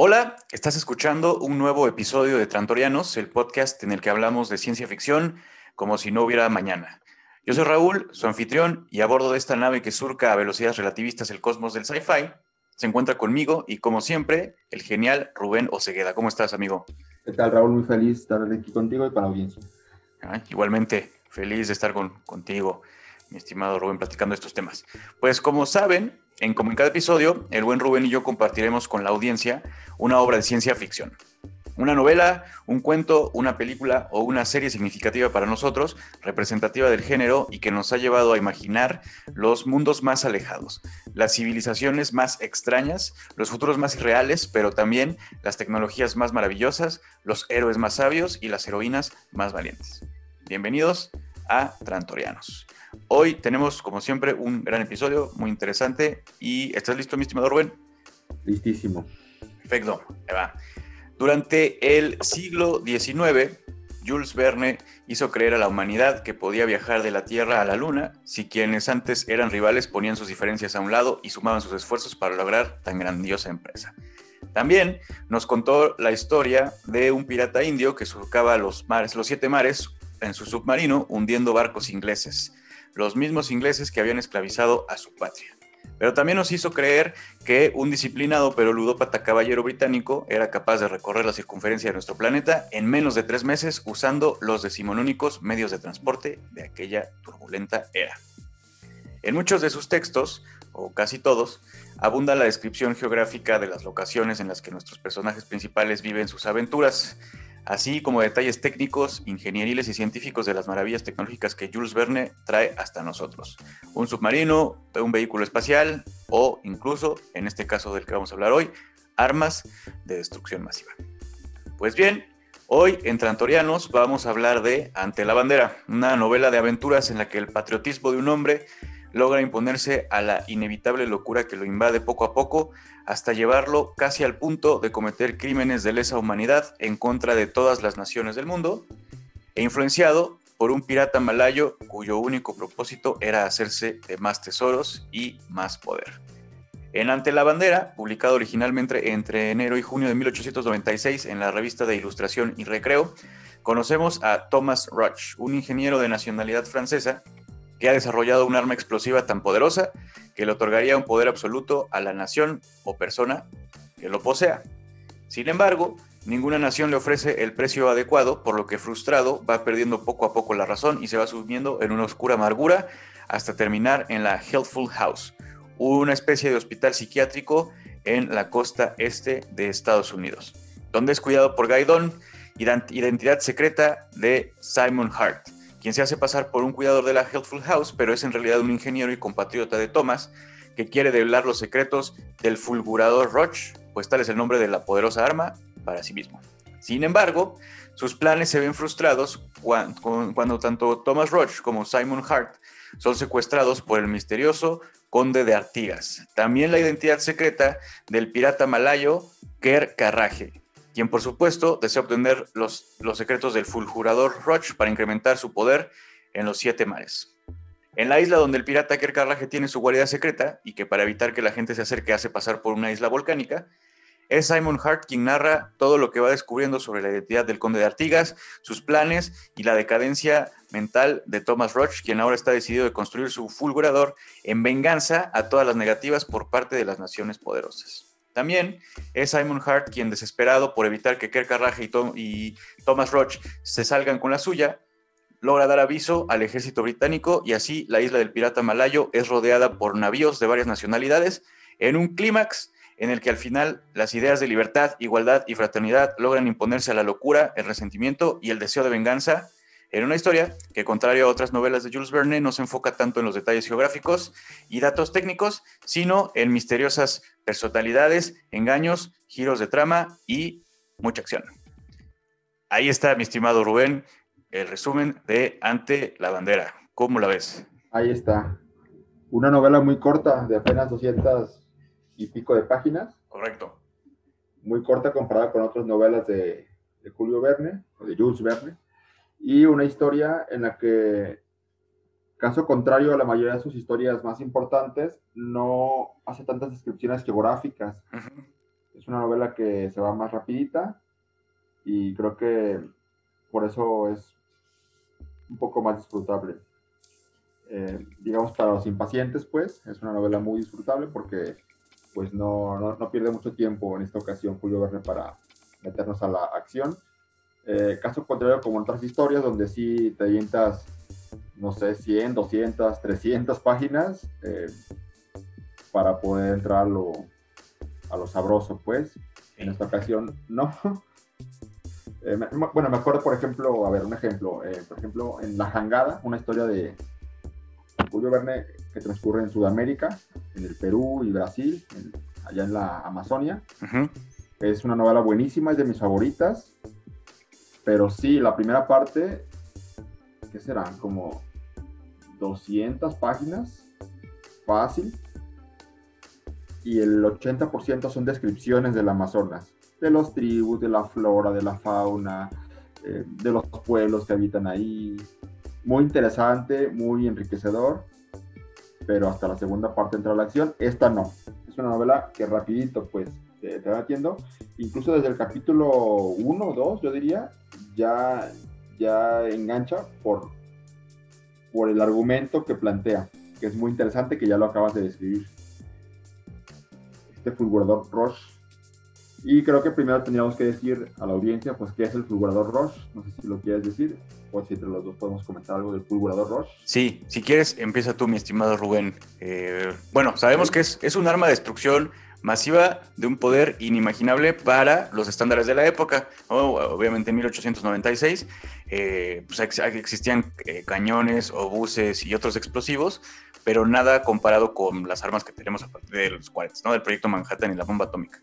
Hola, estás escuchando un nuevo episodio de Trantorianos, el podcast en el que hablamos de ciencia ficción como si no hubiera mañana. Yo soy Raúl, su anfitrión, y a bordo de esta nave que surca a velocidades relativistas el cosmos del sci-fi, se encuentra conmigo y como siempre, el genial Rubén Osegueda. ¿Cómo estás, amigo? ¿Qué tal, Raúl? Muy feliz de estar aquí contigo y con la audiencia. Ah, igualmente, feliz de estar contigo, mi estimado Rubén, platicando estos temas. Pues como saben, en como en cada episodio, el buen Rubén y yo compartiremos con la audiencia una obra de ciencia ficción. Una novela, un cuento, una película o una serie significativa para nosotros, representativa del género y que nos ha llevado a imaginar los mundos más alejados, las civilizaciones más extrañas, los futuros más irreales, pero también las tecnologías más maravillosas, los héroes más sabios y las heroínas más valientes. Bienvenidos a Trantorianos. Hoy tenemos, como siempre, un gran episodio muy interesante. ¿Y estás listo, mi estimado Rubén? Listísimo. Perfecto, va. Durante el siglo XIX, Jules Verne hizo creer a la humanidad que podía viajar de la Tierra a la Luna si quienes antes eran rivales ponían sus diferencias a un lado y sumaban sus esfuerzos para lograr tan grandiosa empresa. También nos contó la historia de un pirata indio que surcaba los mares, los siete mares en su submarino hundiendo barcos ingleses los mismos ingleses que habían esclavizado a su patria. Pero también nos hizo creer que un disciplinado pero ludópata caballero británico era capaz de recorrer la circunferencia de nuestro planeta en menos de tres meses usando los decimonónicos medios de transporte de aquella turbulenta era. En muchos de sus textos, o casi todos, abunda la descripción geográfica de las locaciones en las que nuestros personajes principales viven sus aventuras, así como detalles técnicos, ingenieriles y científicos de las maravillas tecnológicas que Jules Verne trae hasta nosotros. Un submarino, un vehículo espacial o incluso, en este caso del que vamos a hablar hoy, armas de destrucción masiva. Pues bien, hoy en Trantorianos vamos a hablar de Ante la Bandera, una novela de aventuras en la que el patriotismo de un hombre logra imponerse a la inevitable locura que lo invade poco a poco hasta llevarlo casi al punto de cometer crímenes de lesa humanidad en contra de todas las naciones del mundo, e influenciado por un pirata malayo cuyo único propósito era hacerse de más tesoros y más poder. En Ante la Bandera, publicado originalmente entre enero y junio de 1896 en la revista de Ilustración y Recreo, conocemos a Thomas Roch, un ingeniero de nacionalidad francesa que ha desarrollado un arma explosiva tan poderosa que le otorgaría un poder absoluto a la nación o persona que lo posea. Sin embargo, ninguna nación le ofrece el precio adecuado, por lo que frustrado va perdiendo poco a poco la razón y se va sumiendo en una oscura amargura hasta terminar en la Healthful House, una especie de hospital psiquiátrico en la costa este de Estados Unidos, donde es cuidado por Gaidón, identidad secreta de Simon Hart quien se hace pasar por un cuidador de la Healthful House, pero es en realidad un ingeniero y compatriota de Thomas, que quiere develar los secretos del fulgurador Roche, pues tal es el nombre de la poderosa arma para sí mismo. Sin embargo, sus planes se ven frustrados cuando, tanto Thomas Roche como Simon Hart son secuestrados por el misterioso conde de Artigas. También la identidad secreta del pirata malayo Ker Carraje, quien por supuesto desea obtener los, los secretos del fulgurador Roche para incrementar su poder en los siete mares. En la isla donde el pirata Kerkarraje tiene su guarida secreta y que para evitar que la gente se acerque hace pasar por una isla volcánica, es Simon Hart quien narra todo lo que va descubriendo sobre la identidad del conde de Artigas, sus planes y la decadencia mental de Thomas Roche, quien ahora está decidido de construir su fulgurador en venganza a todas las negativas por parte de las naciones poderosas. También es Simon Hart quien, desesperado por evitar que Kerr y, y Thomas Roach se salgan con la suya, logra dar aviso al ejército británico y así la isla del pirata malayo es rodeada por navíos de varias nacionalidades en un clímax en el que al final las ideas de libertad, igualdad y fraternidad logran imponerse a la locura, el resentimiento y el deseo de venganza en una historia que, contrario a otras novelas de Jules Verne, no se enfoca tanto en los detalles geográficos y datos técnicos, sino en misteriosas personalidades, engaños, giros de trama y mucha acción. Ahí está, mi estimado Rubén, el resumen de Ante la Bandera. ¿Cómo la ves? Ahí está. Una novela muy corta, de apenas 200 y pico de páginas. Correcto. Muy corta comparada con otras novelas de, de Julio Verne, o de Jules Verne y una historia en la que, caso contrario a la mayoría de sus historias más importantes, no hace tantas descripciones geográficas. es una novela que se va más rapidita y creo que por eso es un poco más disfrutable. Eh, digamos, para los impacientes, pues, es una novela muy disfrutable porque pues no, no, pierde mucho tiempo en esta ocasión Julio Verne para meternos a la acción. Eh, caso contrario, como en otras historias, donde sí te avientas, no sé, 100, 200, 300 páginas eh, para poder entrar a lo, a lo sabroso, pues. En esta ocasión, no. Eh, bueno, me acuerdo, por ejemplo, a ver, un ejemplo. por ejemplo, en La Jangada, una historia de Julio Verne que transcurre en Sudamérica, en el Perú y Brasil, allá en la Amazonia. Es una novela buenísima, es de mis favoritas. Pero sí, la primera parte, ¿qué serán? Como 200 páginas, fácil. Y el 80% son descripciones del Amazonas, de los tribus, de la flora, de la fauna, eh, de los pueblos que habitan ahí. Muy interesante, muy enriquecedor, pero hasta la segunda parte entra la acción. Esta no. Es una novela que rapidito, pues, te, va metiendo. Incluso desde el capítulo 1 o 2, yo diría, ya, ya engancha por, por el argumento que plantea, que es muy interesante, que ya lo acabas de describir. Este fulgurador Roche. Y creo que primero tendríamos que decir a la audiencia, pues, qué es el fulgurador Roche. No sé si lo quieres decir, o si entre los dos podemos comentar algo del fulgurador Roche. Sí, si quieres, empieza tú, mi estimado Rubén. Eh, bueno, sabemos que es, es un arma de destrucción masiva de un poder inimaginable para los estándares de la época. Obviamente en 1896 eh, pues existían eh, cañones, obuses y otros explosivos, pero nada comparado con las armas que tenemos a partir de los 40, ¿no? del proyecto Manhattan y la bomba atómica.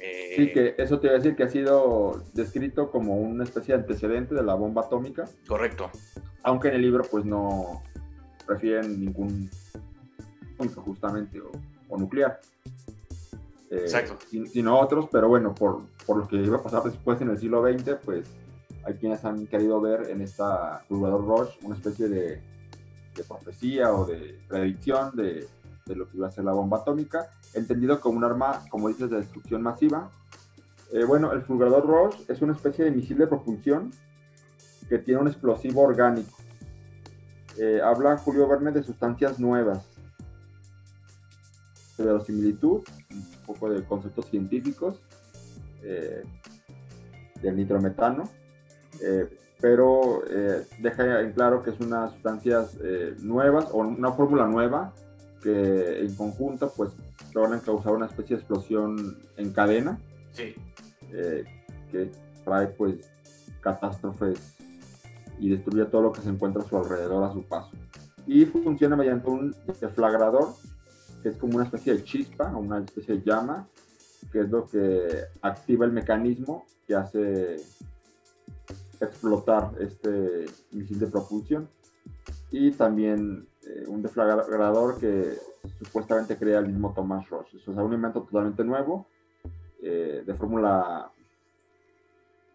Eh, sí, que eso te iba a decir que ha sido descrito como una especie de antecedente de la bomba atómica. Correcto. Aunque en el libro pues no refieren ningún justamente o nuclear. Exacto. sino otros, pero bueno, por, por, lo que iba a pasar después en el siglo XX, pues hay quienes han querido ver en esta Fulgurador Roche una especie de, de, profecía o de predicción de, de, lo que iba a ser la bomba atómica, entendido como un arma, como dices, de destrucción masiva. Eh, bueno, el Fulgurador Roche es una especie de misil de propulsión que tiene un explosivo orgánico. Eh, habla Julio Verne de sustancias nuevas, de verosimilitud, un poco de conceptos científicos eh, del nitrometano, eh, pero eh, deja en claro que es unas sustancias nuevas o una fórmula nueva que en conjunto pues logran causar una especie de explosión en cadena que trae pues catástrofes y destruye todo lo que se encuentra a su alrededor a su paso. Y funciona mediante un deflagrador que es como una especie de chispa o una especie de llama, que es lo que activa el mecanismo que hace explotar este misil de propulsión. Y también eh, un deflagrador que supuestamente crea el mismo Thomas Ross. Eso es un invento totalmente nuevo, eh, de fórmula,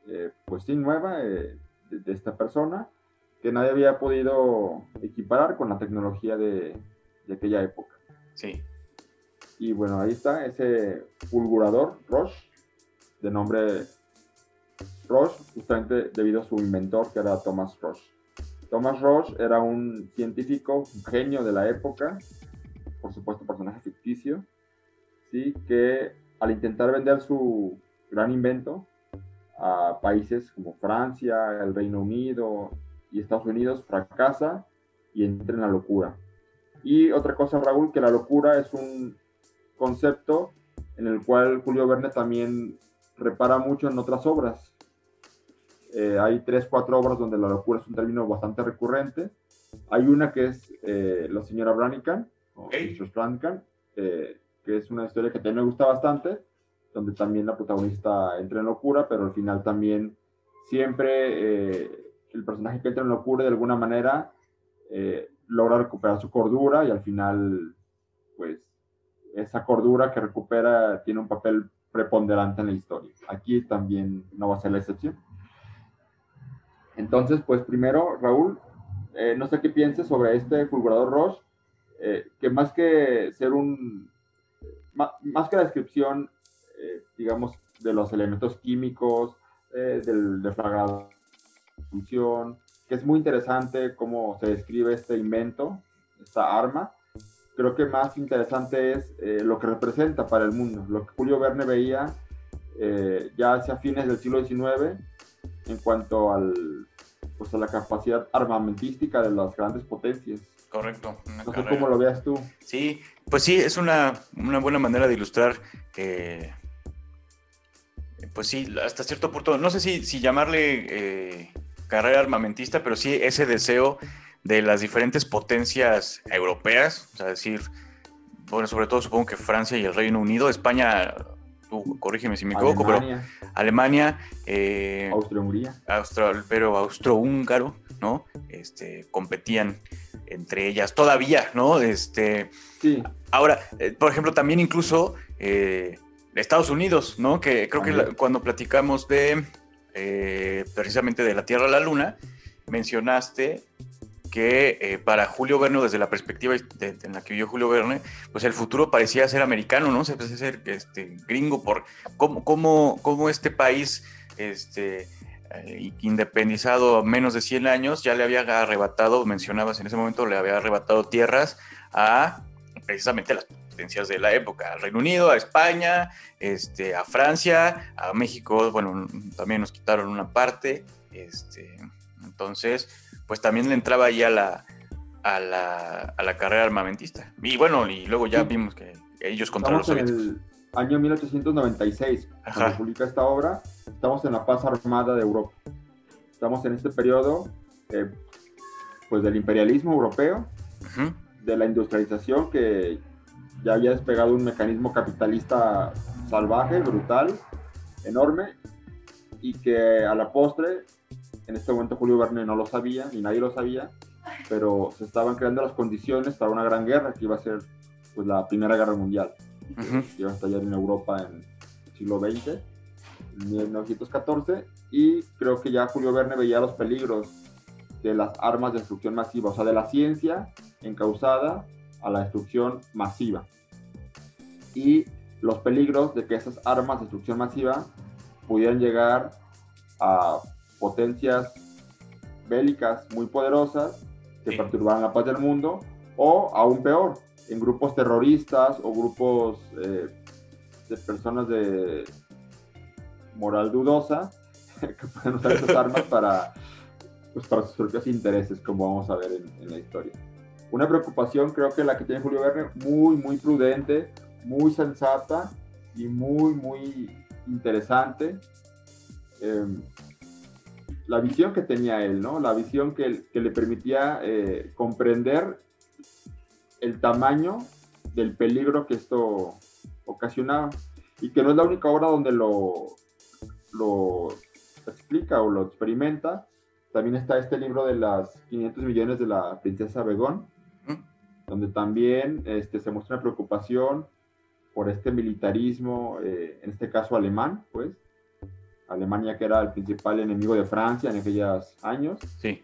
eh, pues sí, nueva, de, esta persona, que nadie había podido equiparar con la tecnología de aquella época. Sí. Y bueno, ahí está ese fulgurador Roche, de nombre Roche, justamente debido a su inventor, que era Thomas Roche. Thomas Roche era un científico, un genio de la época, por supuesto personaje ficticio, ¿sí? que al intentar vender su gran invento a países como Francia, el Reino Unido y Estados Unidos, fracasa y entra en la locura. Y otra cosa, Raúl, que la locura es un concepto en el cual Julio Verne también repara mucho en otras obras. Eh, hay tres, cuatro obras donde la locura es un término bastante recurrente. Hay una que es eh, La señora Branican, o Branican, eh, que es una historia que también me gusta bastante, donde también la protagonista entra en locura, pero al final también siempre el personaje que entra en locura de alguna manera logra recuperar su cordura y al final, pues, esa cordura que recupera tiene un papel preponderante en la historia. Aquí también no va a ser la excepción. Entonces, pues primero, Raúl, eh, no sé qué pienses sobre este fulgurador Roche, eh, que más que ser un, más, que la descripción eh, digamos, de los elementos químicos, del función, que es muy interesante cómo se describe este invento, esta arma. Creo que más interesante es eh, lo que representa para el mundo, lo que Julio Verne veía ya hacia fines del siglo XIX en cuanto al, pues, a la capacidad armamentística de las grandes potencias. Correcto. No sé cómo lo veas tú. Sí, pues sí, es una, una buena manera de ilustrar, eh, pues sí, hasta cierto punto, no sé si, si llamarle eh, carrera armamentista, pero sí ese deseo de las diferentes potencias europeas, o sea, decir, bueno, sobre todo supongo que Francia y el Reino Unido, España, tú corrígeme si me equivoco, pero Alemania, eh, Austria-Hungría, pero austrohúngaro, ¿no? Este, competían entre ellas todavía, ¿no? Este, sí. Ahora, eh, por ejemplo, también incluso eh, Estados Unidos, ¿no? Que creo que cuando platicamos de eh, precisamente de la Tierra a la Luna, mencionaste que para Julio Verne, desde la perspectiva en la que vivió Julio Verne, pues el futuro parecía ser americano, ¿no? Se parecía ser este, gringo por cómo, cómo, cómo este país este, eh, independizado menos de 100 años, ya le había arrebatado, mencionabas en ese momento, le había arrebatado tierras a precisamente las potencias de la época, al Reino Unido, a España, este, a Francia, a México, bueno, también nos quitaron una parte, este, entonces, pues también le entraba ahí a la, a la, a la carrera armamentista. Y bueno, y luego ya vimos que ellos contra los soviéticos año 1896, cuando publica esta obra, estamos en la paz armada de Europa. Estamos en este periodo eh, pues del imperialismo europeo, de la industrialización que ya había despegado un mecanismo capitalista salvaje, brutal, enorme, y que a la postre, en este momento Julio Verne no lo sabía, ni nadie lo sabía, pero se estaban creando las condiciones para una gran guerra que iba a ser pues, la Primera Guerra Mundial. Que iba a estallar en Europa en el siglo XX, en 1914, y creo que ya Julio Verne veía los peligros de las armas de destrucción masiva, o sea, de la ciencia encausada a la destrucción masiva. Y los peligros de que esas armas de destrucción masiva pudieran llegar a potencias bélicas muy poderosas que perturbaran la paz del mundo, o aún peor, en grupos terroristas o grupos eh, de personas de moral dudosa que pueden usar esas armas para, pues, para sus propios intereses, como vamos a ver en, la historia. Una preocupación creo que la que tiene Julio Verne, muy, muy prudente, muy sensata y muy, muy interesante. Em, la visión que tenía él, ¿no? La visión que, le permitía eh, comprender el tamaño del peligro que esto ocasionaba y que no es la única obra donde lo, lo explica o lo experimenta. También está este libro de las 500 millones de la princesa Begón, donde también este, se muestra una preocupación por este militarismo, eh, en este caso alemán, pues. Alemania que era el principal enemigo de Francia en aquellos años. Sí.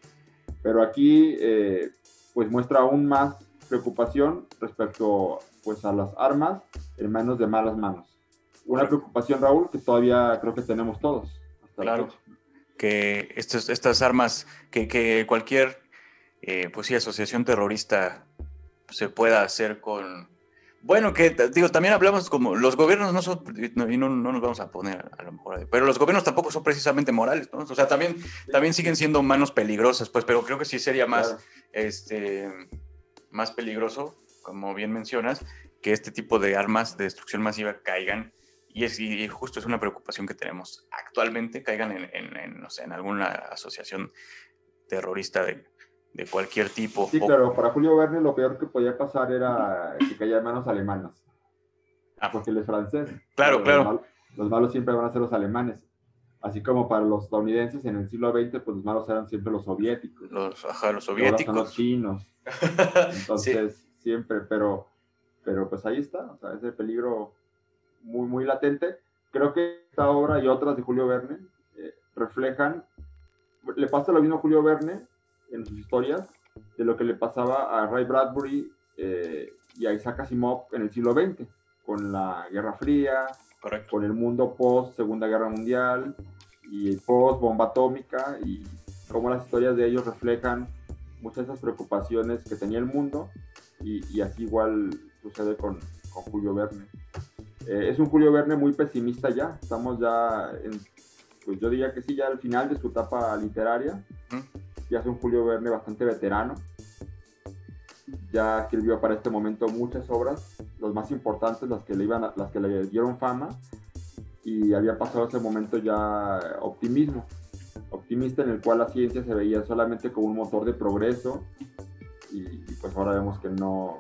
Pero aquí, eh, pues muestra aún más preocupación respecto pues, a las armas en manos de malas manos. Una preocupación, Raúl, que todavía creo que tenemos todos. claro, que estas armas, que, que cualquier eh, pues sí, asociación terrorista se pueda hacer con... Bueno, que digo, también hablamos como los gobiernos no son, y no, no, nos vamos a poner a lo mejor, pero los gobiernos tampoco son precisamente morales, ¿no? O sea, también, también siguen siendo manos peligrosas, pues, pero creo que sí sería más, este, más peligroso, como bien mencionas, que este tipo de armas de destrucción masiva caigan. Y, es, y justo es una preocupación que tenemos actualmente, caigan en, en, no sé, en alguna asociación terrorista de, de cualquier tipo. Sí, claro, para Julio Verne lo peor que podía pasar era que cayeran manos alemanas. Ah. Porque él es francés. Claro, claro. Los malos, siempre van a ser los alemanes. Así como para los estadounidenses en el siglo XX, pues los malos eran siempre los soviéticos. Los, ajá, los soviéticos. los chinos. Entonces, siempre, pero, pero pues ahí está, o sea, ese peligro muy, muy latente. Creo que esta obra y otras de Julio Verne eh, reflejan, le pasa lo mismo a Julio Verne en sus historias de lo que le pasaba a Ray Bradbury eh, y a Isaac Asimov en el siglo XX, con la Guerra Fría, con el mundo post Segunda Guerra Mundial y post bomba atómica y cómo las historias de ellos reflejan muchas de esas preocupaciones que tenía el mundo y, así igual sucede con, con Julio Verne. Eh, es un Julio Verne muy pesimista ya, estamos ya en, pues yo diría que sí, ya al final de su etapa literaria, ya es un Julio Verne bastante veterano, ya escribió para este momento muchas obras, las más importantes, las que le, iban las que le dieron fama, y había pasado ese momento ya optimismo, optimista en el cual la ciencia se veía solamente como un motor de progreso, y, pues ahora vemos que no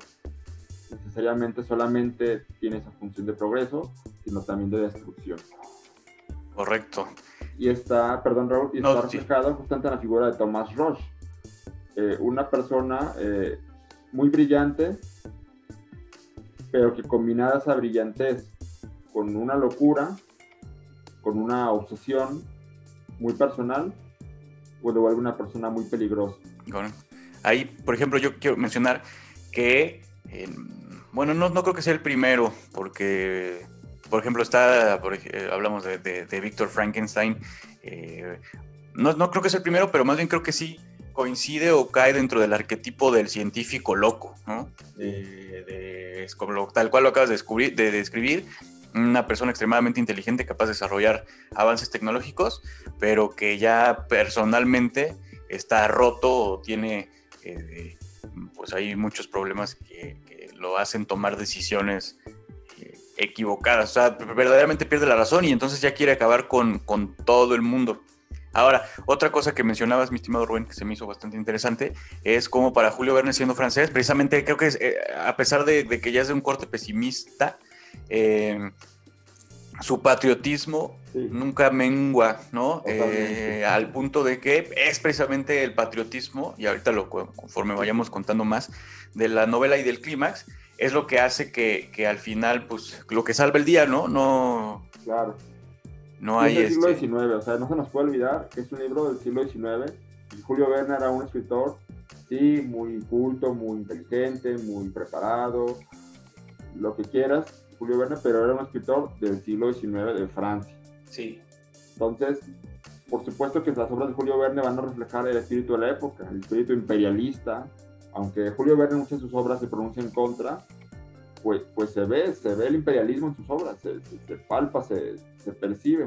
necesariamente solamente tiene esa función de progreso, sino también de destrucción. Correcto. Y está, perdón Raúl, y está reflejado justamente en la figura de Thomas Roche, eh, una persona eh, muy brillante, pero que combinada esa brillantez con una locura, con una obsesión muy personal, puede volver una persona muy peligrosa. ahí, por ejemplo, yo quiero mencionar que, bueno, no, no, creo que sea el primero, porque, por ejemplo, está, eh, hablamos de, de, Víctor Frankenstein, eh, no, no creo que sea el primero, pero más bien creo que sí coincide o cae dentro del arquetipo del científico loco, ¿no? De, como tal cual lo acabas de, descubrir, de describir, una persona extremadamente inteligente capaz de desarrollar avances tecnológicos, pero que ya personalmente está roto o tiene, eh, pues hay muchos problemas que, lo hacen tomar decisiones eh, equivocadas, o sea, verdaderamente pierde la razón y entonces ya quiere acabar con, con todo el mundo. Ahora, otra cosa que mencionabas, mi estimado Rubén, que se me hizo bastante interesante, es como para Julio Verne siendo francés, precisamente creo que eh, a pesar de, que ya es de un corte pesimista, eh, su patriotismo nunca mengua, ¿no? Eh, al punto de que es precisamente el patriotismo, y ahorita lo conforme vayamos contando más, de la novela y del clímax, es lo que hace que, que, al final, pues, lo que salva el día, ¿no? No. Claro. No hay es del siglo XIX, o sea, no se nos puede olvidar que es un libro del siglo XIX. Y Julio Verne era un escritor, sí, muy culto, muy inteligente, muy preparado, lo que quieras, Julio Verne, pero era un escritor del siglo XIX de Francia. Sí. Entonces, por supuesto que las obras de Julio Verne van a reflejar el espíritu de la época, el espíritu imperialista, aunque Julio Verne muchas de sus obras se pronuncia en contra, pues, pues se ve, se ve el imperialismo en sus obras, se, palpa, se, se percibe.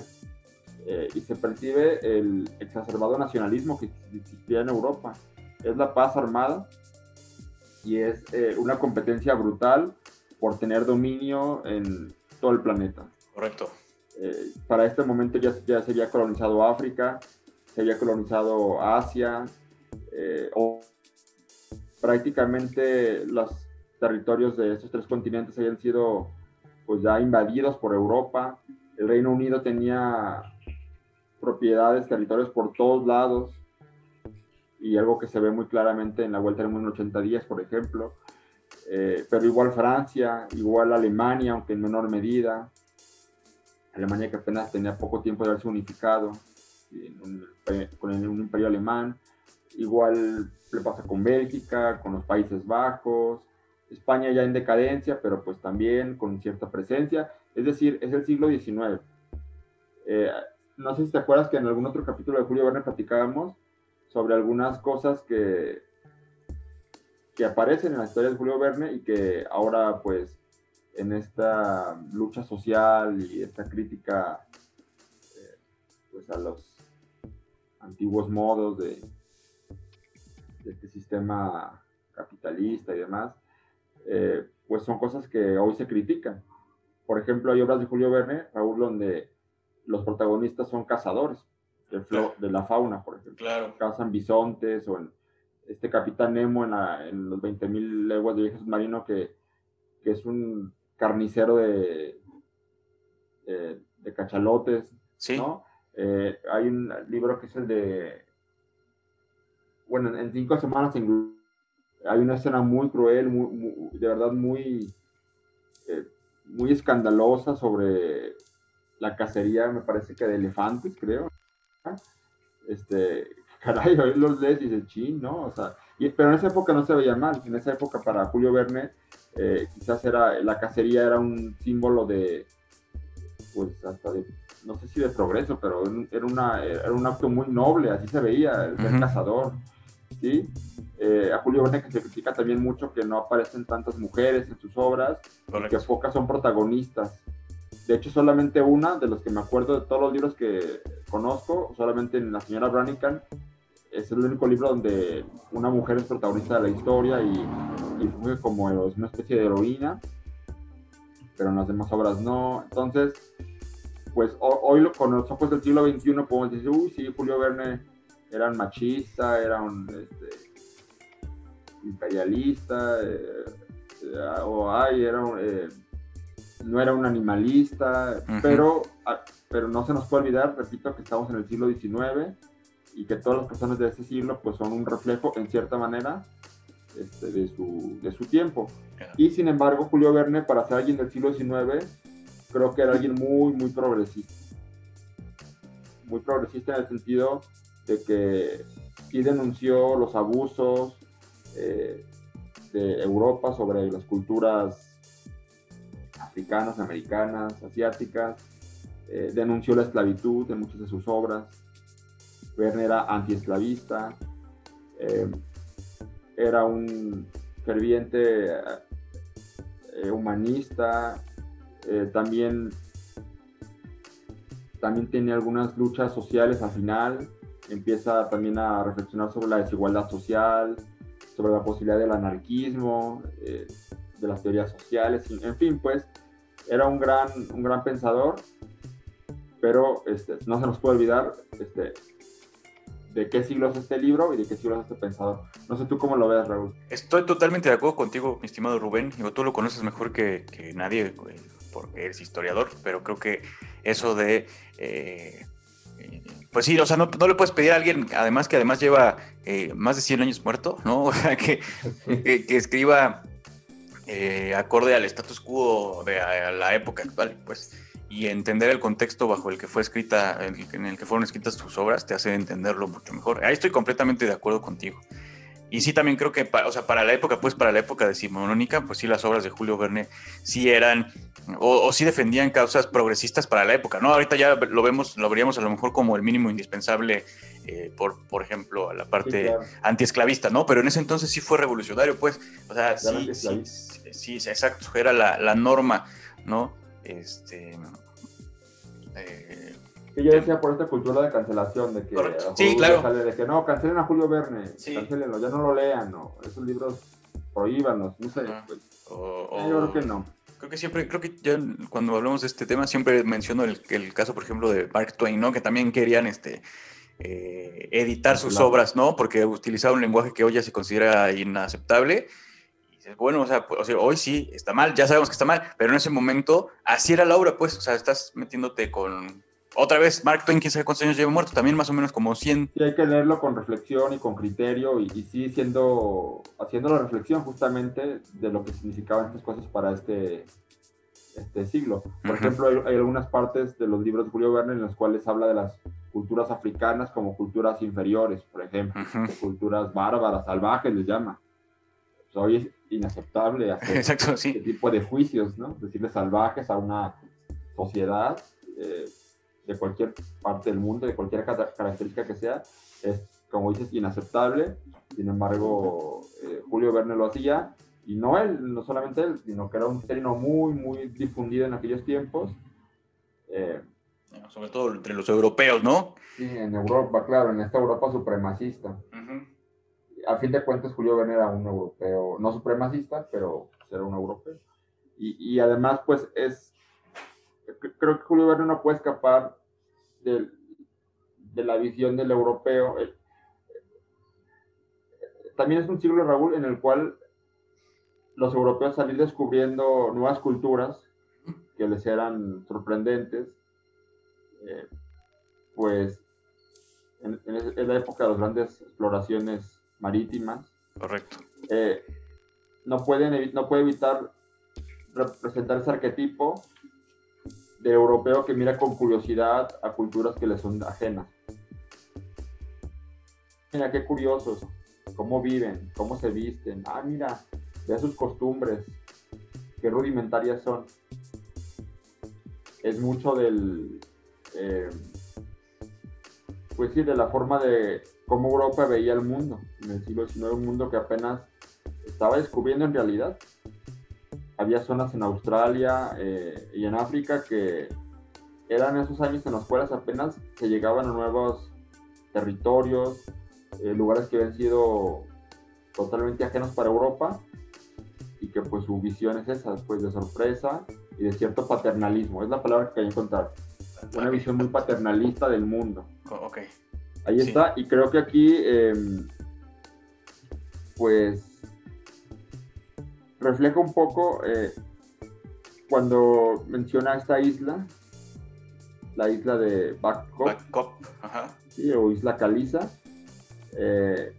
Eh, y se percibe el exacerbado nacionalismo que existía en Europa. Es la paz armada y es eh, una competencia brutal por tener dominio en todo el planeta. Correcto. Eh, para este momento ya, ya se había colonizado África, se había colonizado Asia, o prácticamente las territorios de estos tres continentes habían sido pues ya invadidos por Europa. El Reino Unido tenía propiedades, territorios por todos lados y algo que se ve muy claramente en la Vuelta del Mundo en 80 días, por ejemplo. Eh, pero igual Francia, igual Alemania, aunque en menor medida. Alemania que apenas tenía poco tiempo de haberse unificado con un imperio alemán. Igual le pasa con Bélgica, con los Países Bajos, España ya en decadencia, pero pues también con cierta presencia. Es decir, es el siglo XIX. Eh, no sé si te acuerdas que en algún otro capítulo de Julio Verne platicábamos sobre algunas cosas que, que aparecen en la historia de Julio Verne y que ahora pues en esta lucha social y esta crítica eh, pues a los antiguos modos de, de este sistema capitalista y demás, eh, pues son cosas que hoy se critican. Por ejemplo, hay obras de Julio Verne, Raúl, donde los protagonistas son cazadores de, de la fauna, por ejemplo. Claro. Cazan bisontes o en este Capitán Nemo en, en los 20.000 leguas de viaje submarino que, que, es un carnicero de, de, cachalotes, sí. ¿no? Eh, hay un libro que es el de, bueno, en cinco semanas en hay una escena muy cruel, de verdad muy, eh, muy escandalosa sobre la cacería, me parece que de elefantes, creo. Este, caray, los lees y dices, chin, ¿no? O sea, pero en esa época no se veía mal. En esa época para Julio Verne, eh, quizás era, la cacería era un símbolo de, pues hasta de, no sé si de progreso, pero era, una, era un acto muy noble, así se veía, el ser cazador, ¿sí? Eh, a Julio Verne que se critica también mucho que no aparecen tantas mujeres en sus obras, que pocas son protagonistas. De hecho, solamente una de los que me acuerdo de todos los libros que conozco, solamente en La señora Branican, es el único libro donde una mujer es protagonista de la historia y, y fue como una especie de heroína, pero en las demás obras no. Entonces, pues hoy con los ojos del siglo XXI podemos decir, uy, sí, Julio Verne era un machista, era un este, imperialista, eh, eh, o ay, era eh, no era un animalista, pero, ah, pero no se nos puede olvidar, repito, que estamos en el siglo XIX y que todas las personas de ese siglo pues son un reflejo, en cierta manera, este, de, su, de su tiempo. Y sin embargo, Julio Verne, para ser alguien del siglo XIX, creo que era alguien muy, muy progresista. Muy progresista en el sentido de que sí denunció los abusos eh, de Europa sobre las culturas africanas, americanas, asiáticas, eh, denunció la esclavitud en muchas de sus obras, Verne era antiesclavista, eh, era un ferviente humanista, también, también tenía algunas luchas sociales al final, empieza también a reflexionar sobre la desigualdad social, sobre la posibilidad del anarquismo, eh, de las teorías sociales, en fin, pues era un gran, un gran pensador, pero este, no se nos puede olvidar este, de qué siglo es este libro y de qué siglo es este pensador. No sé tú cómo lo ves, Raúl. Estoy totalmente de acuerdo contigo, mi estimado Rubén. Digo, tú lo conoces mejor que, nadie porque eres historiador, pero creo que eso de eh, pues sí, o sea, no, le puedes pedir a alguien, además que además lleva eh, más de 100 años muerto, ¿no? O sea, que, que, escriba eh, acorde al status quo de la época actual, pues, y entender el contexto bajo el que fue escrita, en el que fueron escritas tus obras, te hace entenderlo mucho mejor. Ahí estoy completamente de acuerdo contigo. Y sí, también creo que, o sea, para la época, pues para la época decimonónica, pues sí, las obras de Julio Verne sí eran, o, sí defendían causas progresistas para la época, ¿no? Ahorita ya lo vemos, lo veríamos a lo mejor como el mínimo indispensable, eh, por, por ejemplo, a la parte antiesclavista, ¿no? Pero en ese entonces sí fue revolucionario, pues, o sea, sí, sí, sí, exacto, era la, la norma, ¿no? Este, yo decía por esta cultura de cancelación, de que, sí, claro. de que no, cancelen a Julio Verne, cancelenlo, ya no lo lean, no, esos libros prohíbanos, no sé. Pues, yo creo que no. Creo que siempre, creo que ya cuando hablamos de este tema, siempre menciono el, el caso, por ejemplo, de Mark Twain, ¿no? Que también querían este, eh, editar sus obras, ¿no? Porque utilizaba un lenguaje que hoy ya se considera inaceptable. Y dices, bueno, o sea, pues, hoy sí está mal, ya sabemos que está mal, pero en ese momento así era la obra, pues, o sea, estás metiéndote con, otra vez, Mark Twain, quién sabe cuántos años lleva muerto, también más o menos como 100. Sí, hay que leerlo con reflexión y con criterio y, sí siendo, haciendo la reflexión justamente de lo que significaban estas cosas para este, este siglo. Por ejemplo, hay, algunas partes de los libros de Julio Verne en los cuales habla de las culturas africanas como culturas inferiores, por ejemplo, culturas bárbaras, salvajes les llama. Pues hoy es inaceptable hacer Exacto, este tipo de juicios, ¿no? Decirle salvajes a una sociedad. Eh, de cualquier parte del mundo, de cualquier característica que sea, es, como dices, inaceptable. Sin embargo, eh, Julio Verne lo hacía, y no él, no solamente él, sino que era un término muy, muy difundido en aquellos tiempos. Eh, sobre todo entre los europeos, ¿no? Sí, en Europa, claro, en esta Europa supremacista. A fin de cuentas, Julio Verne era un europeo, no supremacista, pero era un europeo. Y, y además, pues es, creo que Julio Verne no puede escapar de, de la visión del europeo. También es un siglo, Raúl, en el cual los europeos salían descubriendo nuevas culturas que les eran sorprendentes, eh, pues en, en, la época de las grandes exploraciones marítimas. Correcto. Eh, no, pueden, no puede evitar representar ese arquetipo de europeo que mira con curiosidad a culturas que le son ajenas. Mira qué curiosos, cómo viven, cómo se visten. Ah, mira, ve sus costumbres, qué rudimentarias son. es mucho del, eh, pues sí, de la forma de cómo Europa veía el mundo en el siglo XIX, un mundo que apenas estaba descubriendo en realidad. Había zonas en Australia eh, y en África que eran esos años en los cuales apenas se llegaban a nuevos territorios, eh, lugares que habían sido totalmente ajenos para Europa y que pues su visión es esa, pues de sorpresa y de cierto paternalismo, es la palabra que hay que encontrar. Una visión muy paternalista del mundo. Ok. Ahí está, y creo que aquí, em, pues, refleja un poco eh, cuando menciona esta isla, la isla de Bacop, Sí, o Isla Caliza. Eh,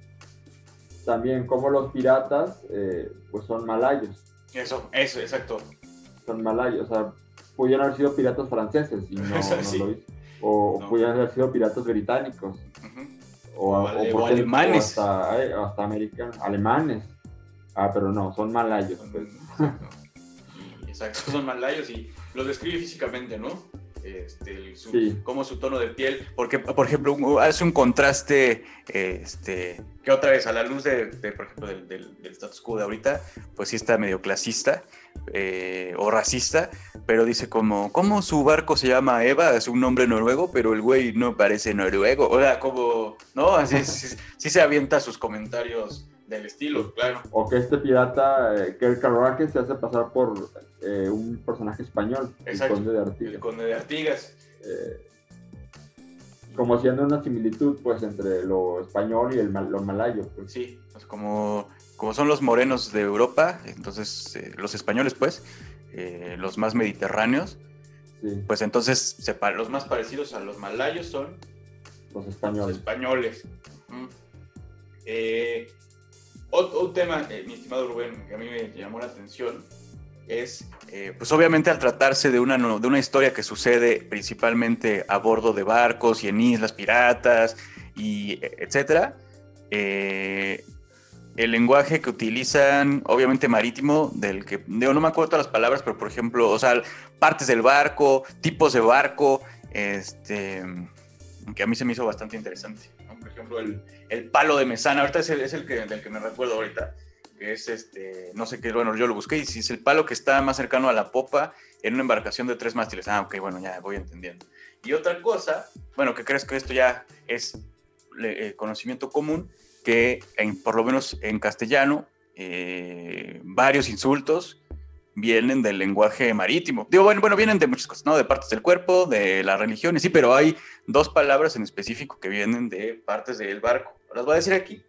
también como los piratas, eh, pues son malayos. Eso, eso, exacto. Son malayos, o sea, pudieron haber sido piratas franceses y no, lo hizo. O pudieron haber sido piratas británicos. o, alemanes. hasta, americanos, alemanes. Ah, pero no, son malayos. Pues. Exacto, son malayos y los describe físicamente, ¿no? Este, como su tono de piel, porque por ejemplo hace un contraste, este, que otra vez a la luz de, por ejemplo, del, del, status quo de ahorita, pues sí está medio clasista eh, o racista, pero dice como, ¿cómo su barco se llama Eva? Es un nombre noruego, pero el güey no parece noruego, o sea, como, ¿no? Así sí se avienta sus comentarios del estilo, claro. O que este pirata, eh, Kerr Carraque, se hace pasar por eh, un personaje español, el conde de Artigas. El conde de Artigas. Eh, como haciendo una similitud, pues, entre lo español y el lo malayo. Pues. Sí, pues como, como son los morenos de Europa, entonces, los españoles, pues, los más mediterráneos, pues entonces los más parecidos a los malayos son los españoles. Los españoles. Otro, tema, eh, mi estimado Rubén, que a mí me llamó la atención, es, eh, pues obviamente al tratarse de una, de una historia que sucede principalmente a bordo de barcos y en islas piratas, y etcétera, eh, el lenguaje que utilizan, obviamente marítimo, del que, no me acuerdo todas las palabras, pero por ejemplo, o sea, partes del barco, tipos de barco, este, que a mí se me hizo bastante interesante ejemplo, el, el, palo de mesana, ahorita es el, es el que, del que me recuerdo ahorita, que es este, no sé qué, bueno, yo lo busqué y si es el palo que está más cercano a la popa en una embarcación de tres mástiles. Ah, ok, bueno, ya voy entendiendo. Y otra cosa, bueno, que crees que esto ya es eh, conocimiento común, que en, por lo menos en castellano, eh, varios insultos vienen del lenguaje marítimo. Digo, bueno, bueno, vienen de muchas cosas, ¿no? De partes del cuerpo, de las religiones, sí, pero hay dos palabras en específico que vienen de partes del barco. Las voy a decir aquí,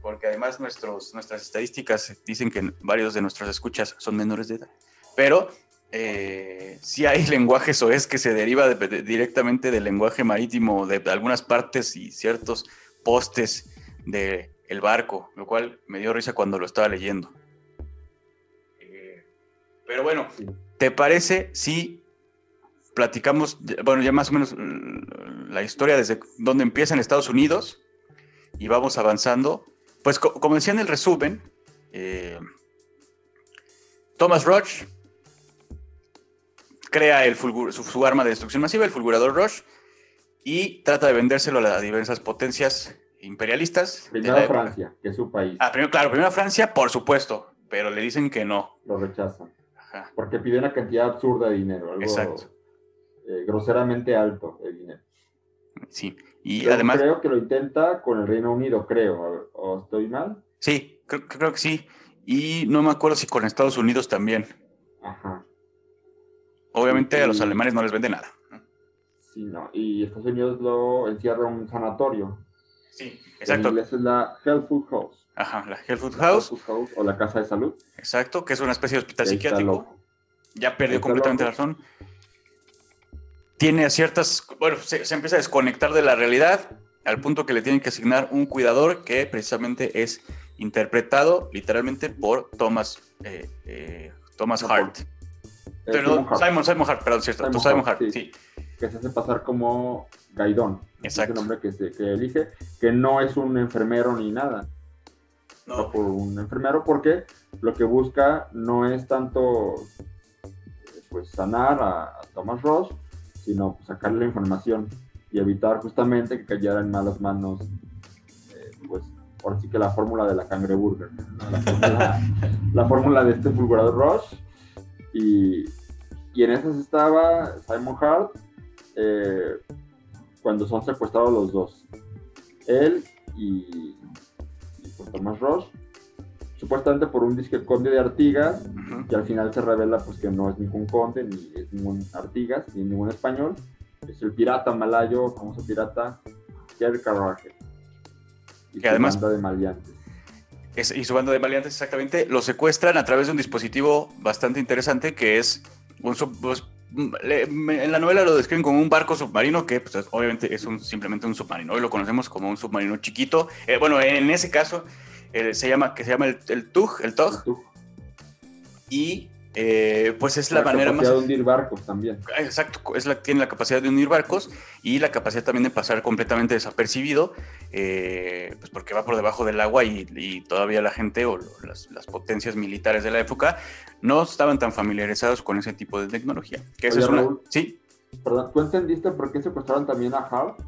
porque además nuestros, nuestras estadísticas dicen que varios de nuestros escuchas son menores de edad. Pero eh, sí hay lenguajes o es que se deriva directamente del lenguaje marítimo de algunas partes y ciertos postes del el barco, lo cual me dio risa cuando lo estaba leyendo. Pero bueno, ¿te parece si platicamos, bueno, ya más o menos la historia desde dónde empieza en Estados Unidos y vamos avanzando? Pues como decía en el resumen, eh, Thomas Roach crea el su, arma de destrucción masiva, el fulgurador Roach, y trata de vendérselo a las diversas potencias imperialistas. Primero Francia, que es su país. Ah, primero, claro, primero Francia, por supuesto, pero le dicen que no. Lo rechazan. Porque pide una cantidad absurda de dinero, algo eh, groseramente alto de dinero. Sí, y además... Creo que lo intenta con el Reino Unido, creo, ¿o estoy mal? Sí, creo, creo que sí. Y no me acuerdo si con Estados Unidos también. Ajá. Obviamente a los alemanes no les vende nada. Sí, no. Y Estados Unidos lo encierra un sanatorio. Sí, exacto. En es la Food House. Ajá, la Health Food House. o la Casa de Salud. Exacto, que es una especie de hospital psiquiátrico. Ya perdió completamente la razón. Tiene ciertas. Bueno, se, empieza a desconectar de la realidad al punto que le tienen que asignar un cuidador que precisamente es interpretado literalmente por Thomas, eh, eh, Thomas Hart. Perdón, Simon, Simon Hart, perdón, cierto. Simon, Simon Hart, sí. Que se hace pasar como Gaidón. Exacto. Es el nombre que, se, que elige, que no es un enfermero ni nada no. por un enfermero, porque lo que busca no es tanto pues sanar a, Thomas Ross, sino pues, sacarle la información y evitar justamente que cayera en malas manos, eh, pues ahora sí que la fórmula de la cangreburger, la fórmula de este fulgurador Ross. Y, y, en esas estaba Simon Hart eh, cuando son secuestrados los dos. Él y, pues, Thomas Ross supuestamente por un disque conde de Artigas, que al final se revela pues que no es ningún conde, ni es ningún Artigas, ni ningún español, es el pirata malayo, famoso pirata Jerry Carragher. Y que además... Banda de maleantes. y su banda de maleantes, exactamente, lo secuestran a través de un dispositivo bastante interesante que es un en la novela lo describen como un barco submarino que pues, obviamente es un, simplemente un submarino. Hoy lo conocemos como un submarino chiquito. Eh, bueno, en ese caso eh, se llama, que se llama el, el TUG, el TOG. Y eh, pues es la, manera más... de hundir barcos también. Exacto, es la, tiene la capacidad de unir barcos y la capacidad también de pasar completamente desapercibido, eh, pues porque va por debajo del agua y, todavía la gente o las, potencias militares de la época no estaban tan familiarizados con ese tipo de tecnología. Que es una... sí. Perdón, ¿tú entendiste por qué secuestraron también a Hart?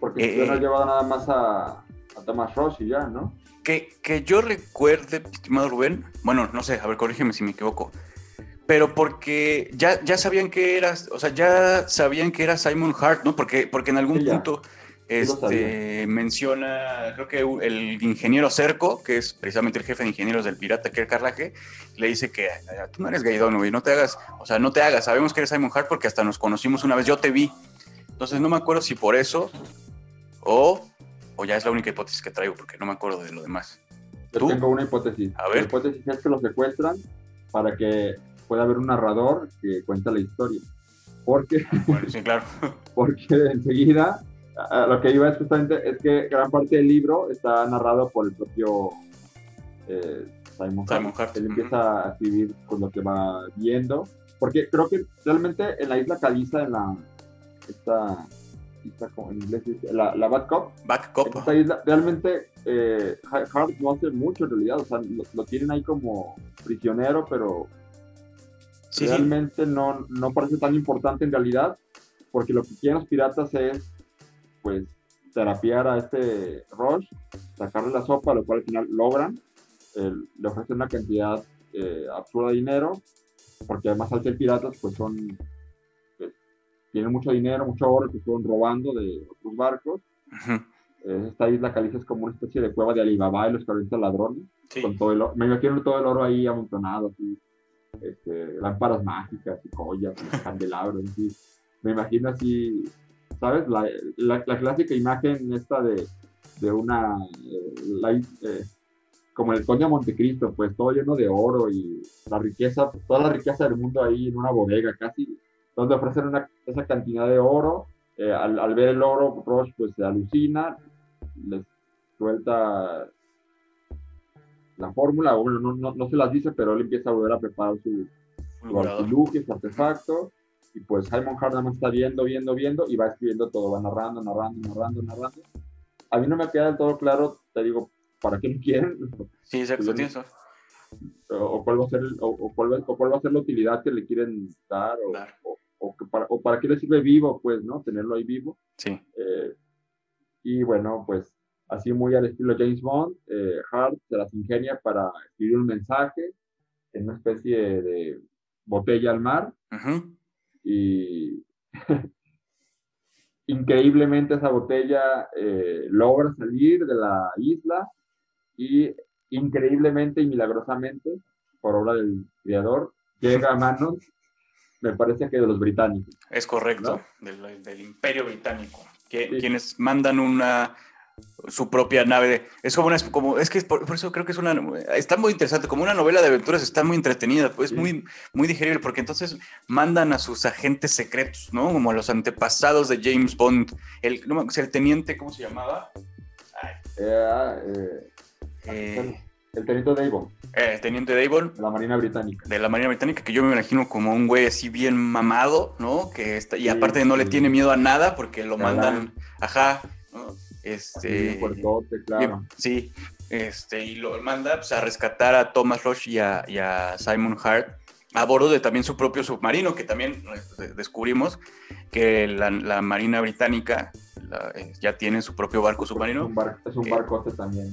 Porque no ha llevado nada más a, a Thomas Ross y ya, ¿no? que, yo recuerde, estimado Rubén, bueno, no sé, a ver, corrígeme si me equivoco, pero porque ya, ya sabían que eras, o sea, ya sabían que era Simon Hart, ¿no? Porque, porque en algún punto este, menciona, creo que el ingeniero Cerco, que es precisamente el jefe de ingenieros del pirata que Carlaje, le dice que tú no eres Gaidón, güey, no te hagas, o sea, no te hagas, sabemos que eres Simon Hart porque hasta nos conocimos una vez, yo te vi. Entonces no me acuerdo si por eso o o ya es la única hipótesis que traigo porque no me acuerdo de lo demás. Yo tengo una hipótesis. A ver. La hipótesis es que lo secuestran para que pueda haber un narrador que cuente la historia. Porque, bueno, sí, claro. porque enseguida lo que iba es justamente es que gran parte del libro está narrado por el propio eh, Simon, Hart. Él empieza a escribir con lo que va viendo. Porque creo que realmente en la isla Caliza, en la esta como en inglés la, la Bad Cop. Bad Cop. realmente eh, Hart no hace mucho en realidad, o sea, lo, tienen ahí como prisionero, pero realmente No, no parece tan importante en realidad, porque lo que quieren los piratas es, pues, terapiar a este Rush, sacarle la sopa, lo cual al final logran, le ofrecen una cantidad eh, absurda de dinero, porque además al ser piratas, pues son tienen mucho dinero, mucho oro que fueron robando de otros barcos. Eh, esta isla Caliza es como una especie de cueva de Alibaba y los 40 ladrones. Con todo el. Me imagino todo el oro ahí amontonado, así, este, lámparas mágicas y joyas, y candelabros. Así. Me imagino así, ¿sabes? La, la, clásica imagen esta de, de una, eh, eh, como el conde de Montecristo, pues todo lleno de oro y la riqueza, toda la riqueza del mundo ahí en una bodega, casi donde ofrecen una, esa cantidad de oro. Eh, al, ver el oro, Roche pues se alucina, les suelta la fórmula, bueno, no, no, no, se las dice, pero él empieza a volver a preparar su, artilugio, su artefacto, y pues Simon Hart nada más está viendo, viendo, viendo, y va escribiendo todo, va narrando, narrando, narrando, narrando. A mí no me queda del todo claro, te digo, ¿para qué lo quieren? Sí, exacto, o, cuál va a ser o, cuál, va a ser la utilidad que le quieren dar o, o, para, o para qué le sirve vivo, pues, ¿no? Tenerlo ahí vivo. Sí. Eh, y bueno, pues así muy al estilo James Bond, eh, Hart se las ingenia para escribir un mensaje en una especie de botella al mar. Y increíblemente esa botella eh, logra salir de la isla y increíblemente y milagrosamente, por obra del creador, llega a manos me parece que de los británicos. Es correcto, del, imperio británico, que, quienes mandan una su propia nave. es como una, como, es que por, eso creo que es una, está muy interesante, como una novela de aventuras, está muy entretenida, pues muy, muy digerible, porque entonces mandan a sus agentes secretos, ¿no? Como a los antepasados de James Bond, el, no, el teniente, ¿cómo se llamaba? Eh, ah, eh, eh el teniente Davon. El teniente Davon. De la Marina Británica. De la Marina Británica, que yo me imagino como un güey así bien mamado, ¿no? Que está, y aparte no le tiene miedo a nada porque lo mandan, ajá, Este. Fuertote, claro. sí, este, y lo manda pues, a rescatar a Thomas Rush y a, Simon Hart a bordo de también su propio submarino, que también este, descubrimos que la, Marina Británica eh, ya tiene su propio barco submarino. Es un, barcote también.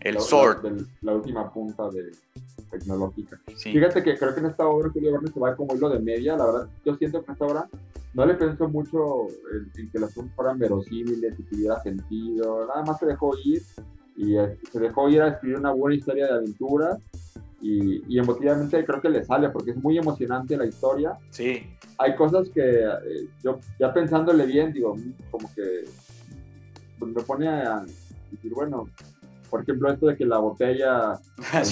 el Sword. La, última punta de tecnológica. Fíjate que creo que en esta obra Julio Verne se va como hilo de media. La verdad, yo siento que en esta obra no le pensó mucho en, que las cosas fueran verosímiles y tuviera sentido. Nada más se dejó ir y eh, se dejó ir a escribir una buena historia de aventuras y, emotivamente creo que le sale porque es muy emocionante la historia. Sí. Hay cosas que eh, yo ya pensándole bien, digo, como que pues, me pone a decir, bueno, por ejemplo, esto de que la botella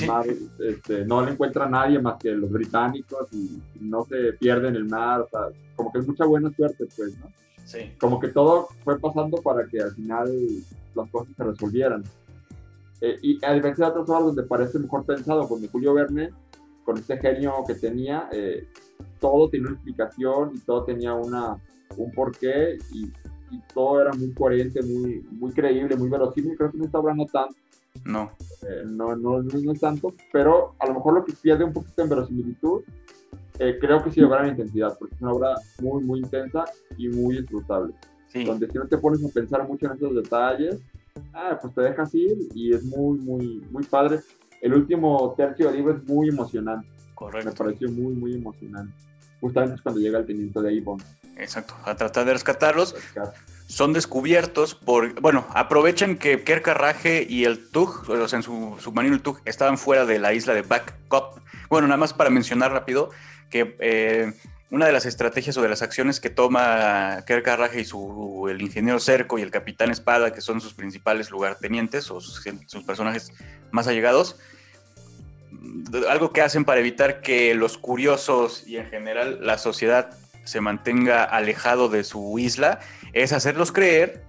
mar, este, no le encuentra nadie más que los británicos y no se pierde en el mar, o sea, como que es mucha buena suerte, pues, ¿no? Sí. Como que todo fue pasando para que al final las cosas se resolvieran. Eh, y a diferencia de otras obras donde parece mejor pensado, con Julio Verne, con este genio que tenía, eh, todo tenía una explicación y todo tenía una, un porqué y, y, todo era muy coherente, muy, muy creíble, muy verosímil. Creo que en esta obra no tanto. No. Eh, no, no, no, es tanto, pero a lo mejor lo que pierde un poquito en verosimilitud, creo que sí logra en intensidad, porque es una obra muy, muy intensa y muy disfrutable. Sí. Donde si no te pones a pensar mucho en esos detalles, ah, pues te dejas ir y es muy, muy, muy padre. El último tercio del libro es muy emocionante. Correcto. Me pareció muy, muy emocionante. Justamente es cuando llega el teniente de Avon. Exacto, a tratar de rescatarlos. Son descubiertos por, bueno, aprovechan que Kerkarraje y el Tug, o sea, en su submarino el Tug, estaban fuera de la isla de Back Bueno, nada más para mencionar rápido que eh, una de las estrategias o de las acciones que toma Kerr Carraje y su, el ingeniero Cerco y el capitán Espada, que son sus principales lugartenientes o sus, personajes más allegados, algo que hacen para evitar que los curiosos y en general la sociedad se mantenga alejado de su isla, es hacerlos creer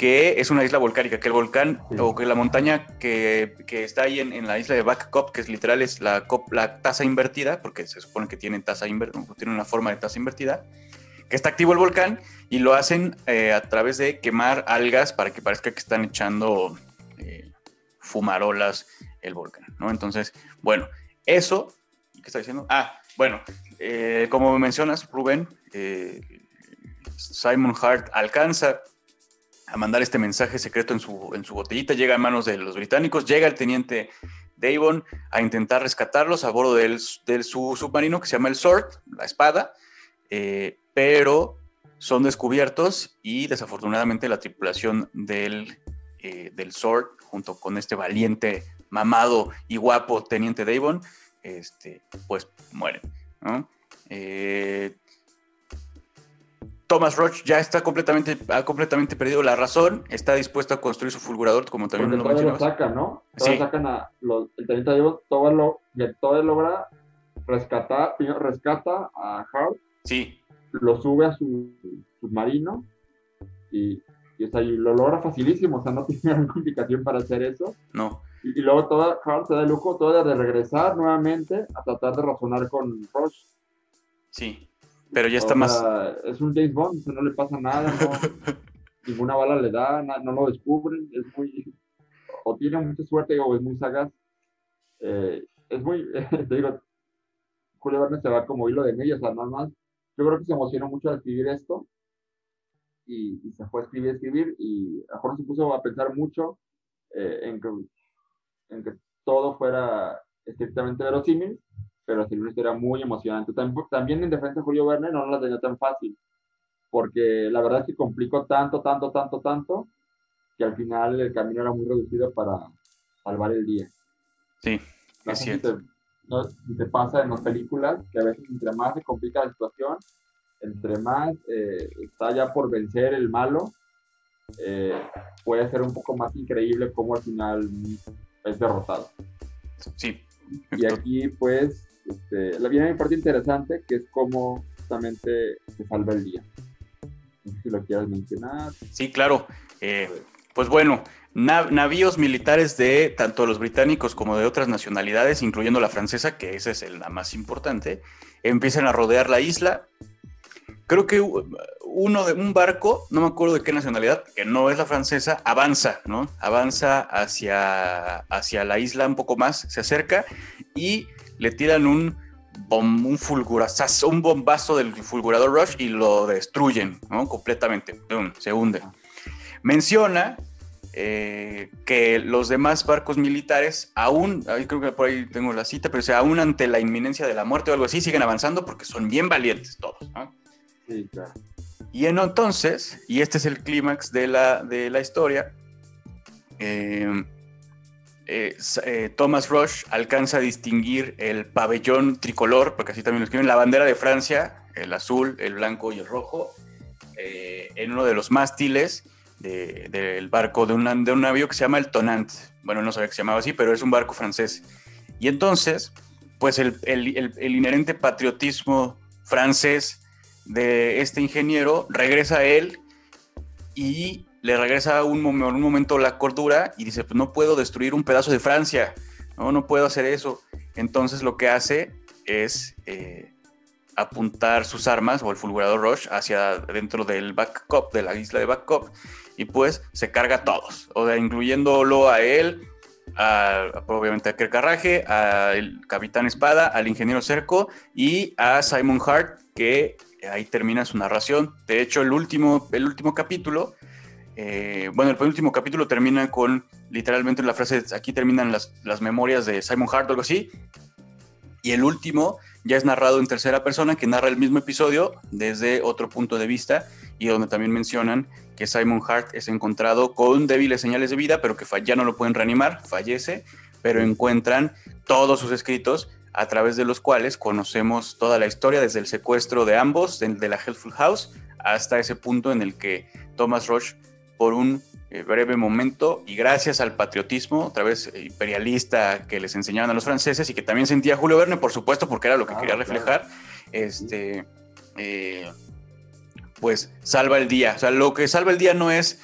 que es una isla volcánica, que el volcán o que la montaña que, está ahí en, la isla de Back Cop, que es literal es la, la taza invertida, porque se supone que tiene taza invertida, tiene una forma de taza invertida, que está activo el volcán y lo hacen eh, a través de quemar algas para que parezca que están echando eh, fumarolas el volcán, ¿no? Entonces, bueno, eso, ¿qué está diciendo? Ah, bueno, eh, como mencionas, Rubén, Simon Hart alcanza a mandar este mensaje secreto en su, en su botellita, llega a manos de los británicos, llega el teniente Davon a intentar rescatarlos a bordo del, su submarino que se llama el Sword, la espada, eh, pero son descubiertos y desafortunadamente la tripulación del, eh, del Sword, junto con este valiente, mamado y guapo teniente Davon, este, pues mueren. Eh, Thomas Roach ya está completamente, ha completamente perdido la razón, está dispuesto a construir su fulgurador, como también lo mencionabas. lo sacan, ¿no? Sí. sacan a los, el teniente Diego, todo lo, todo logra rescatar, rescata a Hart. Sí. Lo sube a su submarino y, y, lo logra facilísimo, o sea, no tiene ninguna complicación para hacer eso. No. Y, luego toda Hart se da el lujo todo de regresar nuevamente a tratar de razonar con Roach. Sí. Pero ya está más. Es un James Bond, no le pasa nada, ninguna bala le da, no lo descubren, es muy. O tiene mucha suerte o es muy sagaz. Eh, es muy. te digo, Julio Verne se va como hilo de medio, o sea, nada más. Yo creo que se emocionó mucho al escribir esto y, se fue a escribir, escribir y a mejor se puso a pensar mucho eh, en, que, en que todo fuera estrictamente verosímil pero sí una historia muy emocionante. También, en defensa de Julio Verne no la tenía tan fácil, porque la verdad es que complicó tanto, tanto, tanto, tanto, que al final el camino era muy reducido para salvar el día. Sí, es cierto. Si te, pasa en las películas, que a veces entre más se complica la situación, entre más eh, está ya por vencer el malo, eh, puede ser un poco más increíble cómo al final es derrotado. Sí. Y aquí, pues, este, la viene una parte interesante que es cómo justamente se salva el día. No sé si lo quieras mencionar. Sí, claro. Eh, pues bueno, navíos militares de tanto los británicos como de otras nacionalidades, incluyendo la francesa, que esa es la más importante, empiezan a rodear la isla. Creo que uno de un barco, no me acuerdo de qué nacionalidad, que no es la francesa, avanza, ¿no? Avanza hacia, hacia la isla un poco más, se acerca y le tiran un un fulgurazazo, un bombazo del fulgurador Rush y lo destruyen, ¿no? Completamente, se hunde. Menciona eh, que los demás barcos militares, aún, creo que por ahí tengo la cita, pero sea, aún ante la inminencia de la muerte o algo así, siguen avanzando porque son bien valientes todos. Sí, claro. Y en, entonces, y este es el clímax de la, de la historia, eh, eh, eh, Thomas Rush alcanza a distinguir el pabellón tricolor, porque así también lo escriben, la bandera de Francia, el azul, el blanco y el rojo, eh, en uno de los mástiles del barco de un, de un navío que se llama el Tonant. Bueno, no sabía que se llamaba así, pero es un barco francés. Y entonces, pues el, el, el inherente patriotismo francés de este ingeniero regresa a él y le regresa un, un momento la cordura y dice, pues no puedo destruir un pedazo de Francia, no, no puedo hacer eso. Entonces lo que hace es eh, apuntar sus armas o el fulgurador Rush hacia dentro del backup, de la isla de backup, y pues se carga a todos, o sea, incluyéndolo a él, a, obviamente a Kerkarraje, al Capitán Espada, al Ingeniero Cerco y a Simon Hart, que ahí termina su narración. De hecho, el último, el último capítulo eh, bueno, el último capítulo termina con literalmente la frase, aquí terminan las, memorias de Simon Hart o algo así, y el último ya es narrado en tercera persona, que narra el mismo episodio desde otro punto de vista, y donde también mencionan que Simon Hart es encontrado con débiles señales de vida, pero que ya no lo pueden reanimar, fallece, pero encuentran todos sus escritos a través de los cuales conocemos toda la historia desde el secuestro de ambos, de, la Healthful House, hasta ese punto en el que Thomas Roche por un eh, breve momento y gracias al patriotismo, otra vez eh, imperialista que les enseñaban a los franceses y que también sentía Julio Verne, por supuesto, porque era lo que quería reflejar, este, eh, pues salva el día. O sea, lo que salva el día no es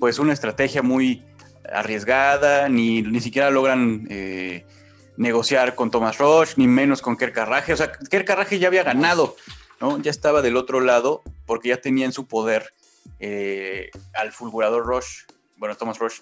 pues una estrategia muy arriesgada, ni, ni siquiera logran negociar con Thomas Roche, ni menos con Kerr Carraje. O sea, Kerr Carraje ya había ganado, ¿no? Ya estaba del otro lado porque ya tenía en su poder eh, al fulgurador Rush, bueno, Thomas Rush,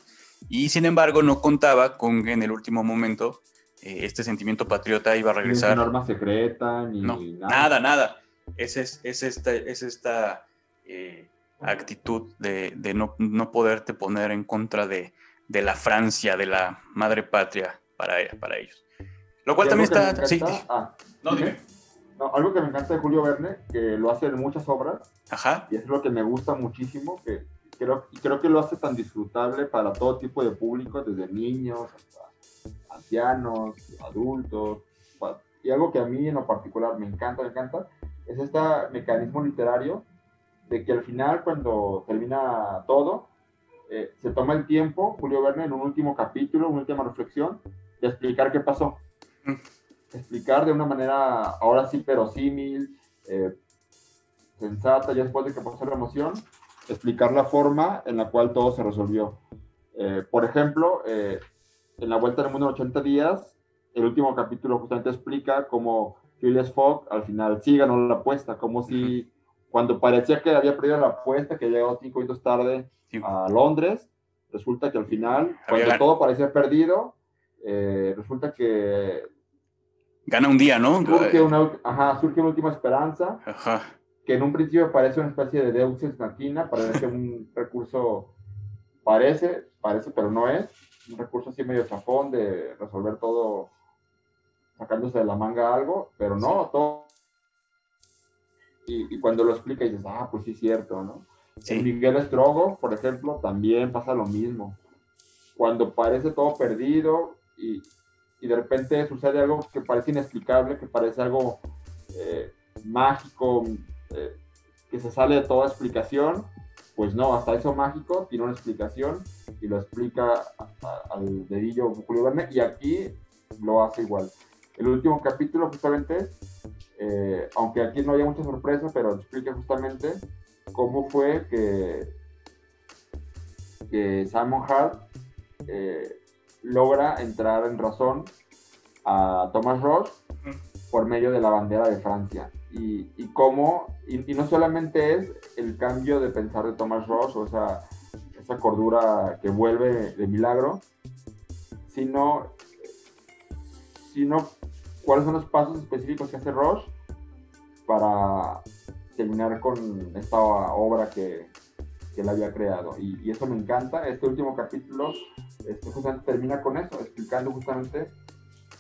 y sin embargo no contaba con en el último momento eh, este sentimiento patriota iba a regresar. Ni norma secreta, ni nada. nada, nada. Es, es, esta, es esta eh, actitud de, no, no, poderte poner en contra de, de, la Francia, de la madre patria para, para ellos. Lo cual también está... Sí, ah, no, dime algo que me encanta de Julio Verne, que lo hace en muchas obras, Ajá. y es lo que me gusta muchísimo, que creo, creo que lo hace tan disfrutable para todo tipo de público, desde niños hasta ancianos, adultos, y algo que a mí en lo particular me encanta, me encanta, es este mecanismo literario de que al final cuando termina todo, eh, se toma el tiempo, Julio Verne, en un último capítulo, una última reflexión, de explicar qué pasó. Mm explicar de una manera, ahora sí, pero símil, eh, sensata, ya después de que pasó la emoción, explicar la forma en la cual todo se resolvió. Eh, por ejemplo, eh, en la Vuelta del Mundo en 80 días, el último capítulo justamente explica cómo Phileas Fogg al final sí ganó la apuesta, como si cuando parecía que había perdido la apuesta, que llegó cinco minutos tarde a Londres, resulta que al final, cuando todo parecía perdido, resulta que Gana un día, ¿no? Surge una, ajá, surge una última esperanza. Ajá. Que en un principio parece una especie de Deus Ex Machina, parece un recurso, parece, parece, pero no es. Un recurso así medio chafón de resolver todo sacándose de la manga algo, pero no, todo. Y, cuando lo explica dices, ah, pues sí es cierto, ¿no? Sí. En Miguel Estrogo, por ejemplo, también pasa lo mismo. Cuando parece todo perdido y, y de repente sucede algo que parece inexplicable, que parece algo eh, mágico, eh, que se sale de toda explicación, pues no, hasta eso mágico tiene una explicación y lo explica al dedillo Julio Verne y aquí lo hace igual. El último capítulo justamente, eh, aunque aquí no haya mucha sorpresa, pero explica justamente cómo fue que, que Simon Hart logra entrar en razón a Thomas Ross por medio de la bandera de Francia. Y, y cómo, y, no solamente es el cambio de pensar de Thomas Ross, o esa, esa cordura que vuelve de milagro, sino, sino cuáles son los pasos específicos que hace Roche para terminar con esta obra que, que él había creado. Y, eso me encanta. Este último capítulo este, justamente termina con eso, explicando justamente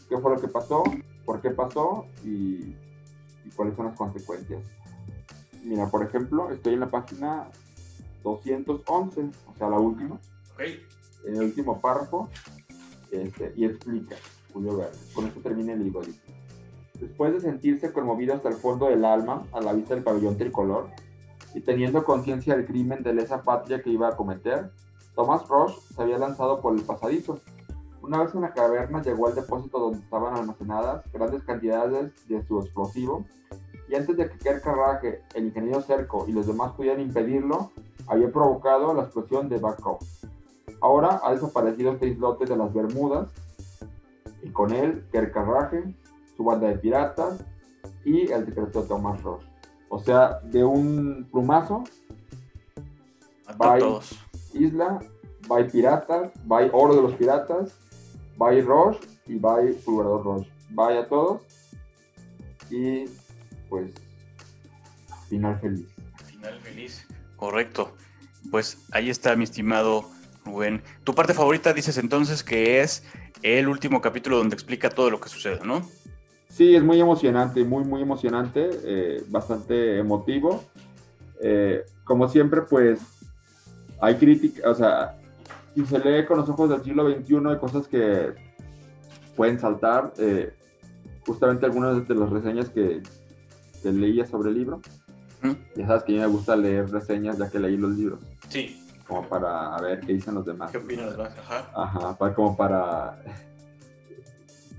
qué fue lo que pasó, por qué pasó y, y cuáles son las consecuencias. Mira, por ejemplo, estoy en la página 211, o sea, la última. En el último párrafo, este, y explica, Julio Verne. Con esto termina el libro. Después de sentirse conmovido hasta el fondo del alma a la vista del pabellón tricolor, y teniendo conciencia del crimen de lesa patria que iba a cometer, Thomas Roche se había lanzado por el pasadizo. Una vez en la caverna llegó al depósito donde estaban almacenadas grandes cantidades de su explosivo, y antes de que Kerr Carraje, el ingeniero Cerco y los demás pudieran impedirlo, había provocado la explosión de Backup. Ahora ha desaparecido este islote de las Bermudas, y con él Kerr Carraje, su banda de piratas y el decreto de Thomas Roche. O sea, de un plumazo, Isla, va Piratas, va Oro de los Piratas, va Roche y va Fulgurador Roche. Vaya a todos y pues final feliz. Final feliz, correcto. Pues ahí está mi estimado Rubén. Tu parte favorita dices entonces que es el último capítulo donde explica todo lo que sucede, ¿no? Sí, es muy emocionante, muy, muy emocionante, eh, bastante emotivo. Eh, como siempre, pues hay crítica, o sea, si se lee con los ojos del siglo XXI hay cosas que pueden saltar. Eh, justamente algunas de las reseñas que, que leía sobre el libro. Ya sabes que a mí me gusta leer reseñas ya que leí los libros. Sí. Como para ver qué dicen los demás. ¿Qué opinan los demás? Ajá. Ajá, para, como para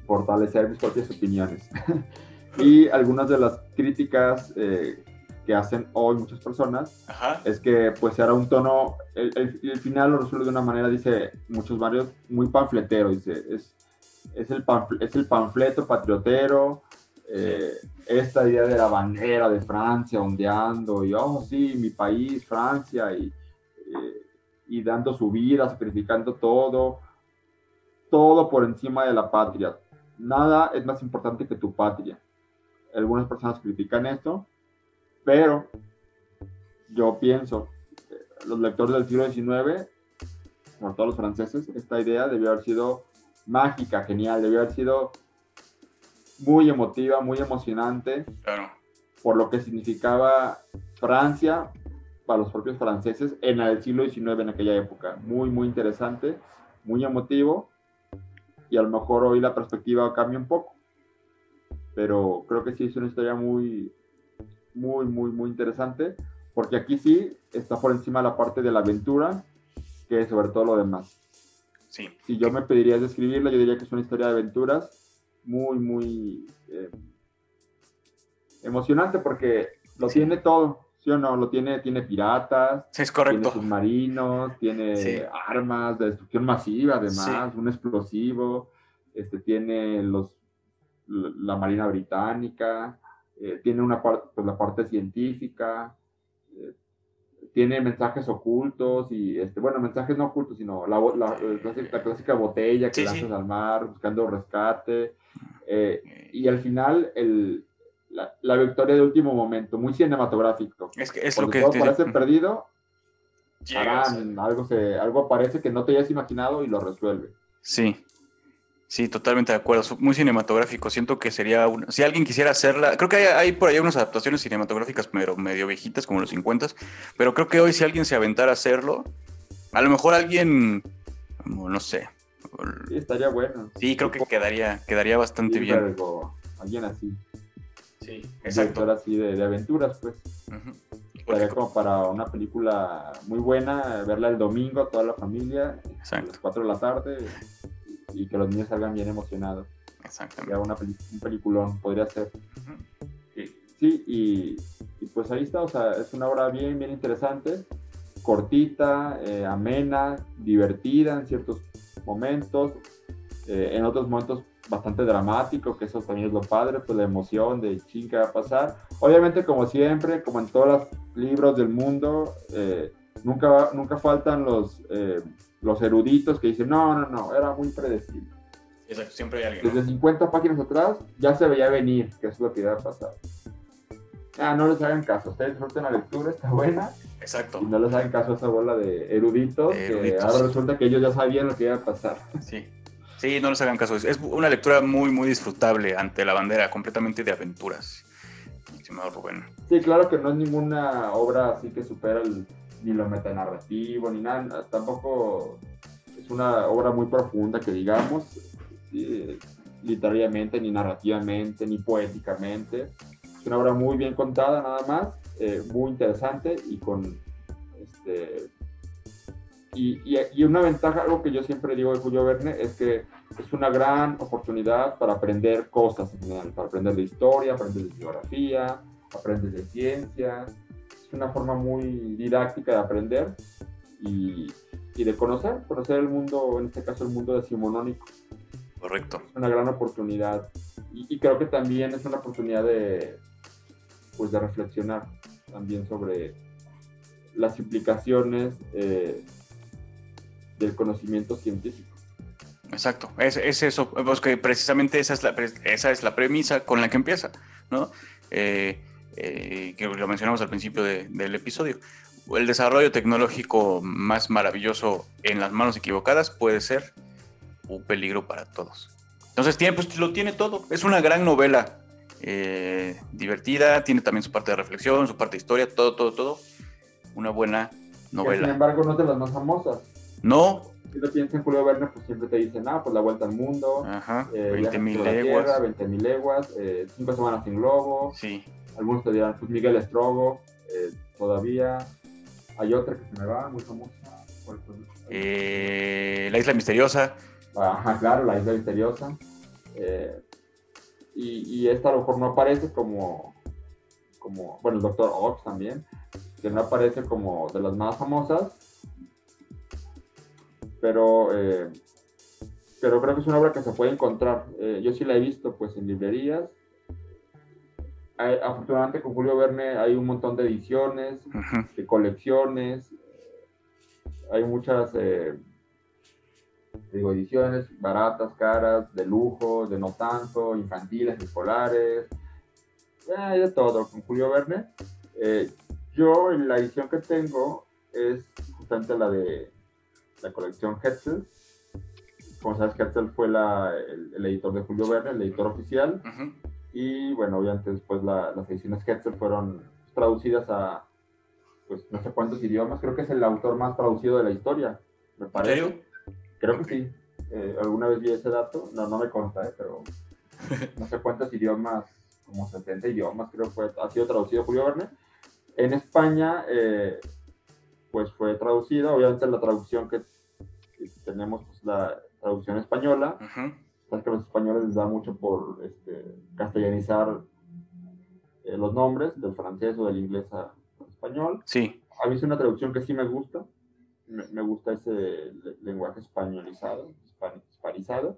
fortalecer mis propias opiniones. y algunas de las críticas eh, que hacen hoy muchas personas es que pues era un tono, el, el, final lo resuelve de una manera, dice muchos varios, muy panfletero, dice, es, es, el, es el panfleto patriotero, eh, esta idea de la bandera de Francia ondeando, y oh sí, mi país, Francia, y, eh, y dando su vida, sacrificando todo, todo por encima de la patria, nada es más importante que tu patria. Algunas personas critican esto, pero yo pienso, los lectores del siglo XIX, por todos los franceses, esta idea debió haber sido mágica, genial, debió haber sido muy emotiva, muy emocionante, por lo que significaba Francia para los propios franceses en el siglo XIX, en aquella época. Muy, muy interesante, muy emotivo y a lo mejor hoy la perspectiva cambia un poco. Pero creo que sí es una historia muy, muy, muy, muy interesante, porque aquí sí está por encima la parte de la aventura, que sobre todo lo demás. Sí. Si yo me pediría describirla, yo diría que es una historia de aventuras muy, muy eh, emocionante, porque lo tiene todo. ¿Sí o no? Lo tiene, tiene piratas, sí, es correcto. tiene submarinos, tiene armas de destrucción masiva, además, un explosivo, este, tiene los, la Marina Británica, eh, tiene una parte, pues, la parte científica, eh, tiene mensajes ocultos y, este, bueno, mensajes no ocultos, sino la, la, la clásica, botella que lanzas al mar buscando rescate. Eh, y al final, el, la, victoria de último momento, muy cinematográfico. Es que es lo que todo parece perdido, algo, se, algo parece que no te hayas imaginado y lo resuelve. Sí, sí, totalmente de acuerdo. Muy cinematográfico. Siento que sería, una, si alguien quisiera hacerla, creo que hay, hay, por ahí unas adaptaciones cinematográficas pero medio viejitas como los 50, pero creo que hoy si alguien se aventara a hacerlo, a lo mejor alguien, no sé. Sí, estaría bueno. Sí, creo que quedaría, quedaría bastante bien. alguien así. Sí, exacto. así de, aventuras, pues. Uh como para una película muy buena, verla el domingo, toda la familia, a las 4 de la tarde, y que los niños salgan bien emocionados. Exactamente. Una un peliculón podría ser. Sí, y, pues ahí está, o sea, es una obra bien, bien interesante, cortita, eh, amena, divertida en ciertos momentos, eh, en otros momentos bastante dramático, que eso también es lo padre, pues la emoción de ching que va a pasar. Obviamente, como siempre, como en todos los libros del mundo, eh, nunca, nunca faltan los, eh, los eruditos que dicen, no, no, no, era muy predecible. Exacto, siempre hay alguien. Desde 50 páginas atrás ya se veía venir que eso es lo que iba a pasar. Ah, no les hagan caso, ustedes disfruten la lectura, está buena. Exacto. Y no les hagan caso a esa bola de eruditos, De que ahora resulta que ellos ya sabían lo que iba a pasar. Sí. Sí, no les hagan caso. Es una lectura muy, muy disfrutable ante la bandera, completamente de aventuras. Estimado Rubén. Sí, claro que no es ninguna obra así que supera el- ni lo metanarrativo, ni nada. Tampoco es una obra muy profunda que digamos, eh, literariamente, ni narrativamente, ni poéticamente. Es una obra muy bien contada, nada más, eh, muy interesante y con este. Y, y- y una ventaja, algo que yo siempre digo de Julio Verne, es que es una gran oportunidad para aprender cosas para aprender de historia, aprender de geografía, aprender de ciencia. Una forma muy didáctica de aprender y, y de conocer, conocer el mundo, en este caso el mundo decimonónico. Correcto. Es una gran oportunidad y, y creo que también es una oportunidad de, pues, de reflexionar también sobre las implicaciones eh, del conocimiento científico. Exacto. Es, es eso. Pues que precisamente esa es, la, esa es la premisa con la que empieza, ¿no? Eh, eh, que lo mencionamos al principio de- del episodio. El desarrollo tecnológico más maravilloso en las manos equivocadas puede ser un peligro para todos. Entonces, tiene, pues, lo tiene todo. Es una gran novela eh, divertida, tiene también su parte de reflexión, su parte de historia, todo, todo, todo. Una buena Que, sin novela. embargo, no es de las más famosas. No, Si lo piensas en Julio Verne, pues siempre te dicen, ah, pues la vuelta al mundo, ajá, eh, 20 Viajes mil leguas. Tierra, 20 mil leguas, eh, cinco semanas sin globo, Sí, algunos te dirán, pues Miguel Estrogo, eh, todavía, hay otra que se me va, muy famosa. Eh, la isla misteriosa. Ajá, claro, la isla misteriosa, eh, y, y esta a lo mejor no aparece como, como, bueno, el Doctor Ox también, que no aparece como de las más famosas, pero, eh, pero creo que es una obra que se puede encontrar. Eh, yo sí la he visto pues en librerías. Afortunadamente con Julio Verne hay un montón de ediciones, de colecciones, hay muchas eh, digo, ediciones baratas, caras, de lujo, de no tanto, infantiles, escolares, eh, hay de todo con Julio Verne. Eh, yo la edición que tengo es justamente la de la colección Hetzel. Como sabes, Hetzel fue la- el, el editor de Julio Verne, el editor oficial. Ujú. Y bueno, obviamente después la- las ediciones Hetzel fueron traducidas a pues no sé cuántos idiomas. Creo que es el autor más traducido de la historia, me ¿En parece. serio? Creo que sí. Eh, alguna vez vi ese dato. No, no me consta, eh, pero no sé cuántos idiomas, como 70 idiomas, creo que ha sido traducido Julio Verne. En España, eh, pues fue traducida. Obviamente la traducción que, que tenemos, pues la traducción española. Ujú. Sabes que a los españoles les da mucho por este, castellanizar eh, los nombres del francés o del inglés a- al español. Sí, A mí es una traducción que sí me gusta. Me, me gusta ese le- lenguaje españolizado, hispan- hispanizado.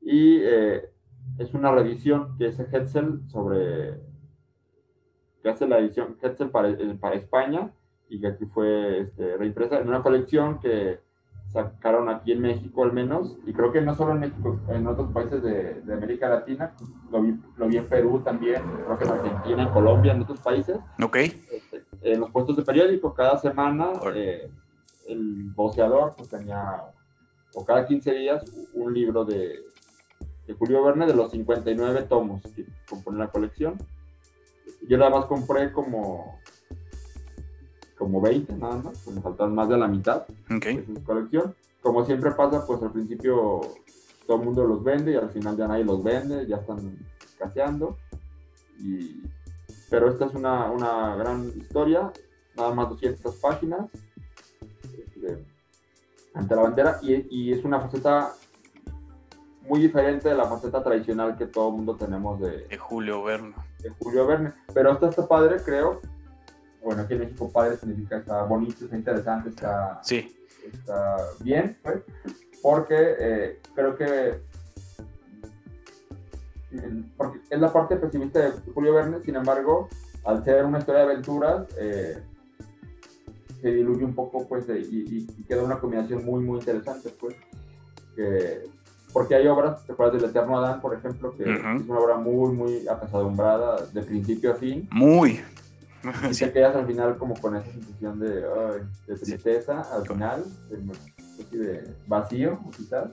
Y eh, es una revisión que hace Hetzel sobre. que hace la edición Hetzel para, eh, para España y que aquí fue este, reimpresa en una colección que sacaron aquí en México al menos, y creo que no solo en México, en otros países de, de América Latina, lo vi, lo vi en Perú también, creo que en Argentina, en Colombia, en otros países. Ok. este, en los puestos de periódico cada semana eh, el voceador pues tenía o cada 15 días un libro de, de Julio Verne de los 59 tomos que componen la colección. Yo nada más compré como como 20 nada más me faltaron más de la mitad Ok. de su colección como siempre pasa pues al principio todo el mundo los vende y al final ya nadie los vende ya están escaseando y pero esta es una, una gran historia, nada más 200 páginas, este, ante la bandera, y, y es una faceta muy diferente de la faceta tradicional que todo el mundo tenemos de, De Julio Verne. de Julio Verne. Pero esta está padre, creo. Bueno, aquí en México padre significa está bonito, está interesante, está, Sí, está bien, pues, porque eh, creo que porque es la parte pesimista de Julio Verne, sin embargo, al ser una historia de aventuras, eh, se diluye un poco, pues, y, queda una combinación muy, muy interesante, pues, que, porque hay obras, ¿te acuerdas del Eterno Adán, por ejemplo, que es una obra muy, muy apesadumbrada de principio a fin? Muy. Y Sí, te quedas al final como con esa sensación de, ay, de tristeza, al final, de, de vacío, quizás,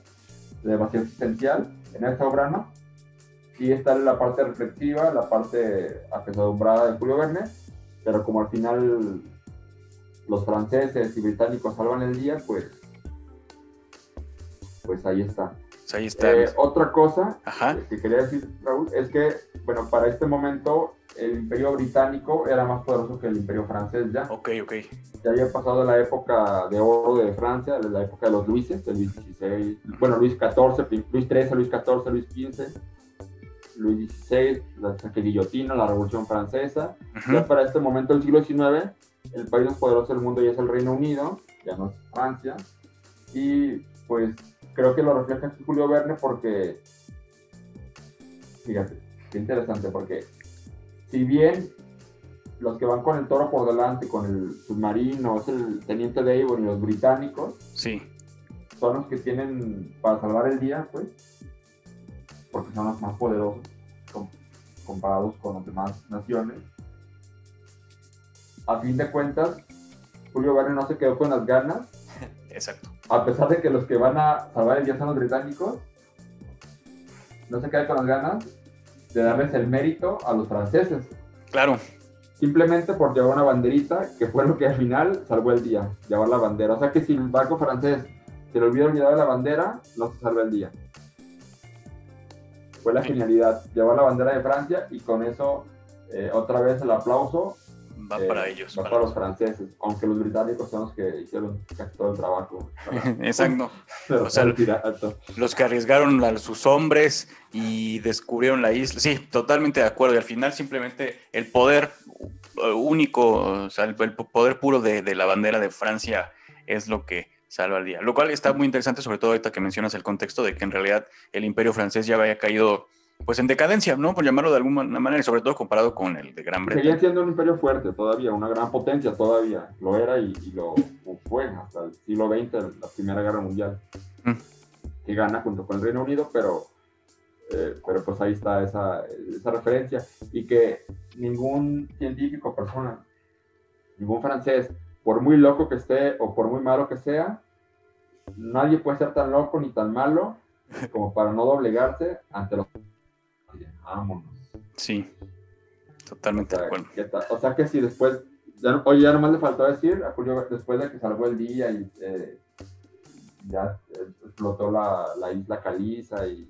de vacío existencial en esta obra, ¿no? Y está la parte reflexiva, la parte apesadumbrada de Julio Verne, pero como al final los franceses y británicos salvan el día, pues, pues ahí está. Pues ahí está. Eh, otra cosa Ajá. que quería decir, Raúl, es que, bueno, para este momento el imperio británico era más poderoso que el imperio francés ya. Ok, ok. Ya había pasado la época de oro de Francia, la época de los Luises, de Luis XVI, bueno, Luis XIV, Luis XIII, Luis XIV, Luis XV, Luis XVI, la saque guillotina, la Revolución Francesa. Ujú. Ya para este momento del siglo XIX, el país más poderoso del mundo ya es el Reino Unido, ya no es Francia. Y pues creo que lo refleja Julio Verne porque, fíjate, qué interesante, porque si bien los que van con el toro por delante, con el submarino, es el teniente Davon y los británicos, Sí. son los que tienen para salvar el día, pues, porque son los más poderosos com- comparados con las demás naciones. A fin de cuentas, Julio Verne no se quedó con las ganas, Exacto. A pesar de que los que van a salvar el día son los británicos, no se queda con las ganas de darles el mérito a los franceses, Claro. simplemente por llevar una banderita, que fue lo que al final salvó el día, llevar la bandera. O sea que si el barco francés se le olvida olvidar la bandera, no se salva el día. Fue la genialidad, llevar la bandera de Francia y con eso eh, otra vez el aplauso Va eh, para ellos. va para- para los franceses, aunque los británicos son los que hicieron casi todo el trabajo. Exacto. O sea. Los que arriesgaron a sus hombres y descubrieron la isla. Sí, totalmente de acuerdo. Y al final simplemente el poder eh, único, o sea, el, poder puro de, de la bandera de Francia es lo que salva el día. Lo cual está muy interesante, sobre todo ahorita que mencionas el contexto de que en realidad el imperio francés ya había caído pues en decadencia, ¿no? Por llamarlo de alguna manera, y sobre todo comparado con el de Gran Seguía Bretaña. siendo un imperio fuerte todavía, una gran potencia todavía. Lo era y, y lo fue hasta el siglo XX, la Primera Guerra Mundial. Mm. Que gana junto con el Reino Unido, pero, eh, pero pues ahí está esa, esa referencia. Y que ningún científico, persona, ningún francés, por muy loco que esté o por muy malo que sea, nadie puede ser tan loco ni tan malo como para no doblegarse ante los... Vámonos. Sí, totalmente de acuerdo. ¿Qué tal? O sea que si después, ya, no- oye, ya nomás le faltó decir a Julio, después de que salvó el día y eh, ya eh, explotó la, la isla Caliza y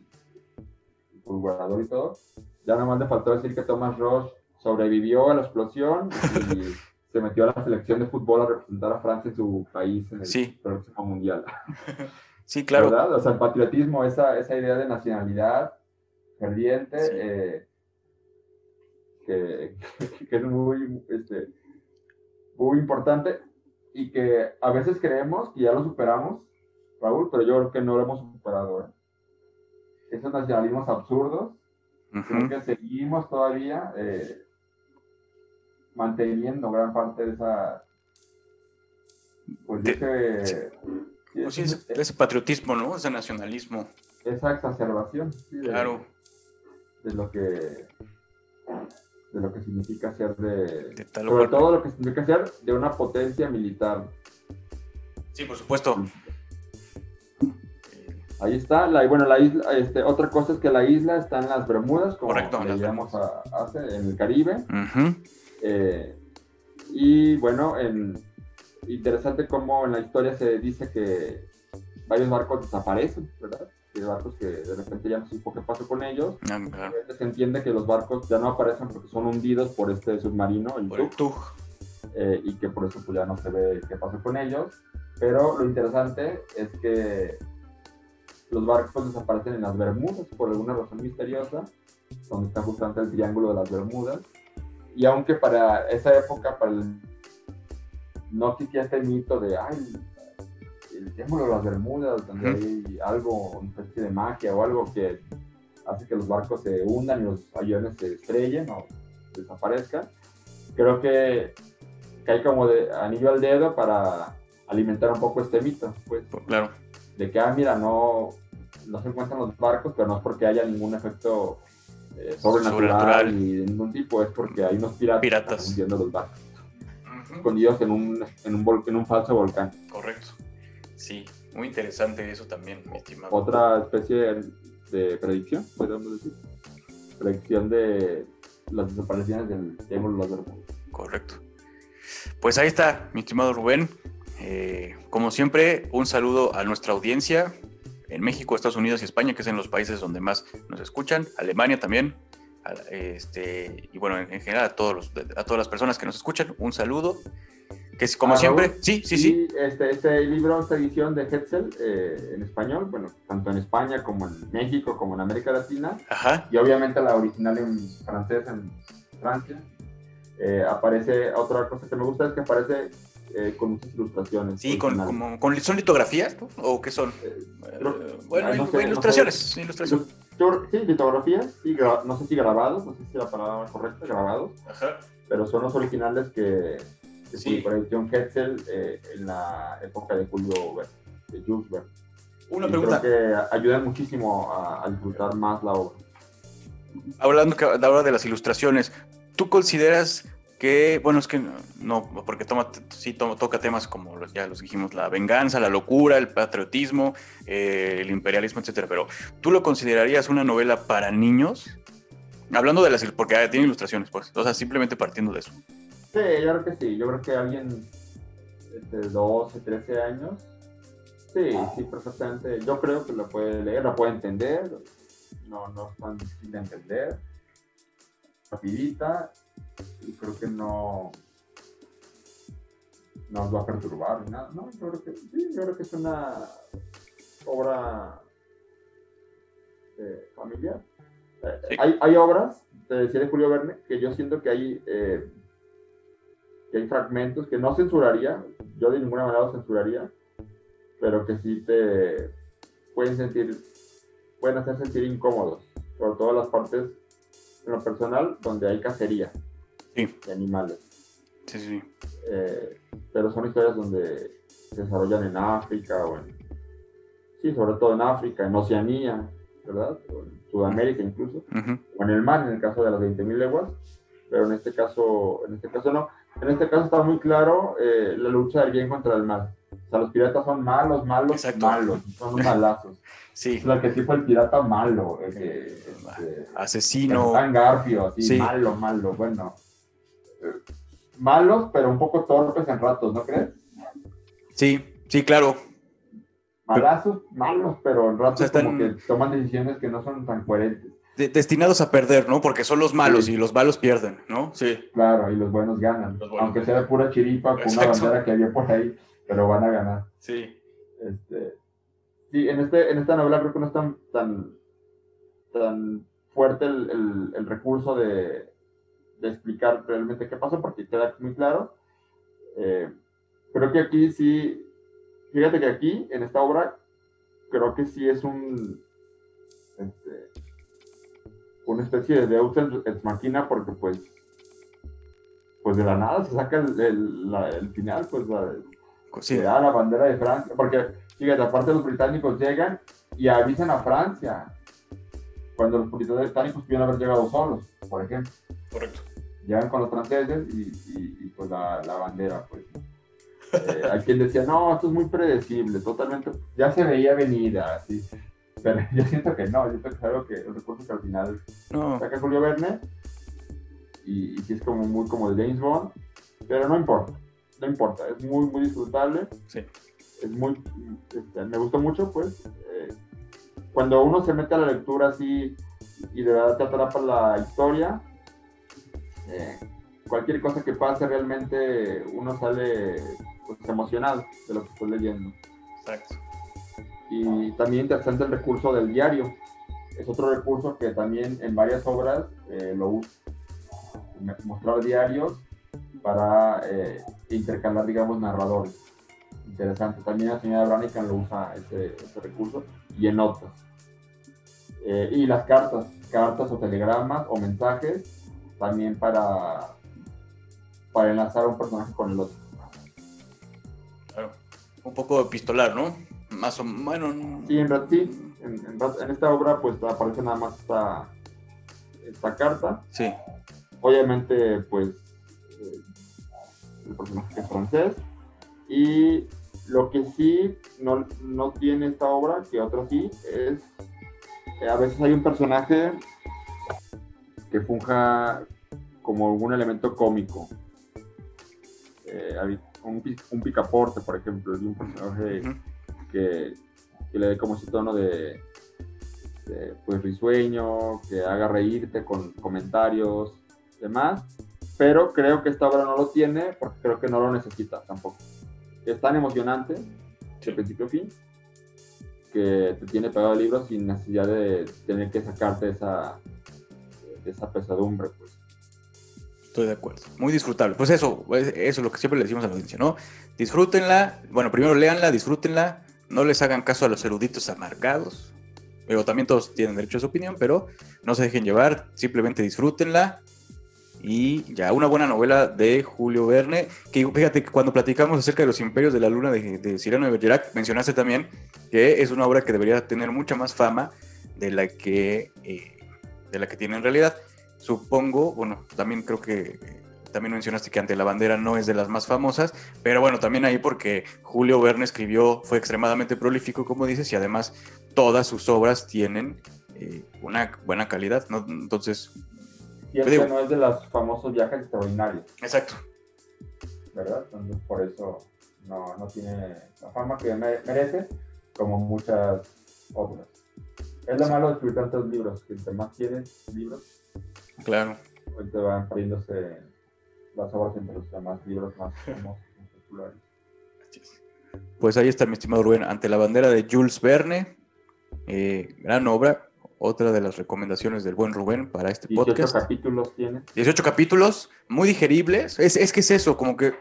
fulgurador y todo, ya nomás le faltó decir que Thomas Ross sobrevivió a la explosión y se metió a la selección de fútbol a representar a Francia en su país en el Sí. próximo mundial. Sí, claro. ¿Verdad? O sea, el patriotismo, esa, esa idea de nacionalidad ferviente, Sí. eh, que, que es muy, este, muy importante y que a veces creemos que ya lo superamos, Raúl, pero yo creo que no lo hemos superado. ¿eh? Esos nacionalismos absurdos, creo Ujú. que seguimos todavía eh, manteniendo gran parte de esa... Pues, de ese- Pues ese- ese, ese patriotismo, ¿no? Ese nacionalismo. esa exacerbación sí, de, Claro. De lo que de lo que significa ser de, sobre todo lo que significa ser de una potencia militar Sí, por supuesto. ahí está la bueno la isla este otra cosa es que la isla está en las Bermudas como Correcto, llamamos a- hace en el Caribe. Eh, y bueno, en, interesante cómo en la historia se dice que varios barcos desaparecen, ¿verdad? Que barcos que de repente ya no se supo qué pasó con ellos. Ah, claro. Se entiende que los barcos ya no aparecen porque son hundidos por este submarino, el Por el Tug. eh, y que por eso pues, ya no se ve qué pasó con ellos. Pero lo interesante es que los barcos desaparecen en las Bermudas por alguna razón misteriosa, donde está justamente el triángulo de las Bermudas. Y aunque para esa época, para el- no existía este mito de, ay, el triángulo de las Bermudas, donde Ujú. hay algo, una especie de magia o algo que hace que los barcos se hundan y los aviones se estrellen o desaparezcan. Creo que cae como de anillo al dedo para alimentar un poco este mito, pues, Claro. de que, ah, mira, no, no se encuentran los barcos, pero no es porque haya ningún efecto eh, sobrenatural, ni de ningún tipo, es porque hay unos piratas, piratas. hundiendo los barcos, escondidos en un, en, un en un falso volcán. Correcto. Sí, muy interesante eso también, mi estimado. Otra especie de predicción, podríamos decir. Predicción de las desapariciones del Triángulo de Correcto. Pues ahí está, mi estimado Rubén. Eh, como siempre, un saludo a nuestra audiencia en México, Estados Unidos y España, que son los países donde más nos escuchan, Alemania también, este, y bueno, en, general a, todos a todas las personas que nos escuchan, un saludo. Que es como ah, siempre, sí, sí, sí. Este, este, libro, esta edición de Hetzel eh, en español, bueno, tanto en España como en México, como en América Latina, Ajá. y obviamente la original en francés en Francia, eh, aparece, otra cosa que me gusta es que aparece eh, con muchas ilustraciones. Sí, con, como, con, ¿son litografías o qué son? Eh, bueno, ilustraciones, ilustraciones. Sí, litografías, sí, no sé si grabados, no sé si la palabra correcta, grabados, Ajá. pero son los originales que, sí. John Hetzel en la época de Julio Verne, de Jules Verne. Una pregunta. Creo que ayudan muchísimo a, a disfrutar más la obra. Hablando ahora de las ilustraciones, ¿Tú consideras que, bueno, es que no, porque toma, sí toca temas como ya los dijimos, la venganza, la locura, el patriotismo, eh, el imperialismo, etcétera, pero ¿tú lo considerarías una novela para niños? Hablando de las, porque tiene ilustraciones, pues, o sea, simplemente partiendo de eso. Sí, yo creo que sí, yo creo que alguien de 12, 13 años, sí, sí, perfectamente, yo creo que lo puede leer, lo puede entender, no, no es tan difícil de entender rapidita y creo que no nos va a perturbar ni nada. No, yo creo que sí, yo creo que es una obra eh, familiar. Eh, hay, hay, obras, te decía de Julio Verne, que yo siento que hay, eh, que hay fragmentos que no censuraría, yo de ninguna manera los censuraría, pero que sí te pueden sentir, pueden hacer sentir incómodos, por todas las partes en lo personal, donde hay cacería de animales. Sí, sí. Eh, pero son historias donde se desarrollan en África o en... Sí, sobre todo en África, en Oceanía, ¿verdad? O en Sudamérica incluso. O en el mar, en el caso de las 20.000 leguas. Pero en este caso, en este caso no. En este caso está muy claro eh, la lucha del bien contra el mal. O sea, los piratas son malos, malos, malos. Son malazos. Sí. O que sí fue el pirata malo. este, Asesino. Tan Garfio, así, malo, malo. Bueno. Eh, malos, pero un poco torpes en ratos, ¿no crees? Sí, sí, claro. Malazos, malos, pero en ratos como que toman decisiones que no son tan coherentes. Destinados a perder, ¿no? Porque son los malos y los malos pierden, ¿no? Sí. Claro, y los buenos ganan. Aunque sea de pura chiripa con una bandera que había por ahí, pero van a ganar. Sí. Este, Sí, en, este, en esta novela creo que no es tan, tan, tan fuerte el, el, recurso de, de, explicar realmente qué pasó, porque queda muy claro. Eh, creo que aquí sí, fíjate que aquí, en esta obra, creo que sí es un, este, una especie de Deus ex machina, porque pues, pues de la nada se saca el, el, final, pues la, sí. da la bandera de Francia, porque Fíjate, aparte los británicos llegan y avisan a Francia. Cuando los británicos pudieron haber llegado solos, por ejemplo. Correcto. Llegan con los franceses y, pues la, bandera, pues. Eh, hay quien decía, no, esto es muy predecible, totalmente, ya se veía venida, así. Pero yo siento que no, yo siento que es algo que el recurso que al final no. saca Julio Verne y, y es como muy como de James Bond, pero no importa, no importa, es muy, muy disfrutable. Sí es muy, este, me gustó mucho, pues, eh, cuando uno se mete a la lectura así y de verdad te atrapa la historia, eh, cualquier cosa que pase realmente uno sale pues, emocionado de lo que estoy leyendo. Exacto. Y también interesante el recurso del diario. Es otro recurso que también en varias obras eh, lo uso. Mostrar diarios para intercalar, digamos, narradores interesante. También la señora Branican lo usa ese, recurso y en otras. Eh, y las cartas, cartas o telegramas o mensajes, también para, para enlazar un personaje con el otro. Claro. Un poco epistolar, ¿no? Más o menos. Sí, en sí, En, esta obra pues aparece nada más esta, esta carta. Sí. Obviamente pues eh, el personaje es francés. Y lo que sí no, no tiene esta obra, que otro sí, es a veces hay un personaje que funja como algún elemento cómico. Eh, un, un, picaporte, por ejemplo, de un personaje que, le dé como ese tono de, pues risueño, que haga reírte con comentarios, demás. Pero creo que esta obra no lo tiene porque creo que no lo necesita tampoco. Es tan emocionante, de principio a fin, que te tiene pegado el libro sin necesidad de tener que sacarte esa, esa pesadumbre, pues. Estoy de acuerdo. Muy disfrutable. Pues eso, eso es lo que siempre le decimos a la audiencia, ¿no? Disfrútenla. Bueno, primero léanla, disfrútenla. No les hagan caso a los eruditos amargados. Pero también todos tienen derecho a su opinión, pero no se dejen llevar. Simplemente disfrútenla. Y ya, una buena novela de Julio Verne. Que fíjate que cuando platicamos acerca de los imperios de la luna de, de Cyrano de Bergerac, mencionaste también que es una obra que debería tener mucha más fama de la que, eh, de la que tiene en realidad. Supongo, bueno, también creo que también mencionaste que Ante la Bandera no es de las más famosas, pero bueno, también ahí porque Julio Verne escribió, fue extremadamente prolífico, como dices, y además todas sus obras tienen eh, una buena calidad, ¿no? Entonces... Y este no es de los famosos viajes extraordinarios. Exacto. ¿Verdad? Entonces por eso no, no tiene la fama que merece, como muchas otras. Es lo malo de escribir tantos libros, que entre más tienes libros, Claro. Hoy te van poniéndose las obras entre los demás libros más famosos y populares. Pues ahí está mi estimado Rubén, ante la bandera de Jules Verne, eh, gran obra, otra de las recomendaciones del buen Rubén para este podcast. 18 capítulos tiene. 18 capítulos, muy digeribles. Es, es que es eso, como que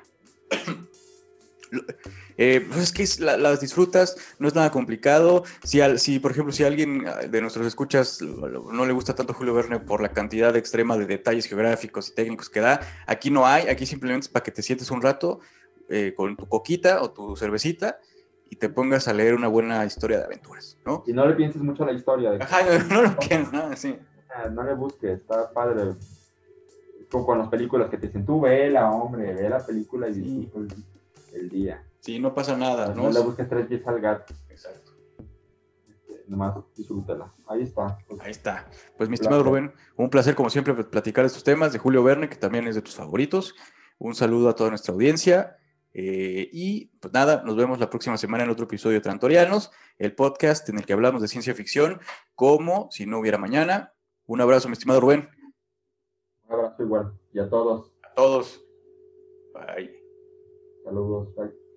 eh, pues es que las disfrutas, no es nada complicado. Si, si, por ejemplo, si alguien de nuestros escuchas no le gusta tanto Julio Verne por la cantidad extrema de detalles geográficos y técnicos que da, aquí no hay, aquí simplemente es para que te sientes un rato eh, con tu coquita o tu cervecita y te pongas a leer una buena historia de aventuras, ¿no? Y no le pienses mucho a la historia. Ajá, no lo pienses, no, sí. No le busques, está padre. Como con las películas que te dicen, tú vela, hombre, ve la película y sí. el día. Sí, no pasa nada, ¿no? No le busques tres pies al gato. Exacto. Este, nomás disfrútala. Ahí está. Pues. Ahí está. Pues mi estimado Rubén, un placer como siempre platicar estos temas de Julio Verne, que también es de tus favoritos. Un saludo a toda nuestra audiencia. Eh, y pues nada, nos vemos la próxima semana en otro episodio de Trantorianos, el podcast en el que hablamos de ciencia ficción, como si no hubiera mañana. Un abrazo, mi estimado Rubén. Un abrazo igual. Y a todos. A todos. Bye. Saludos. Bye.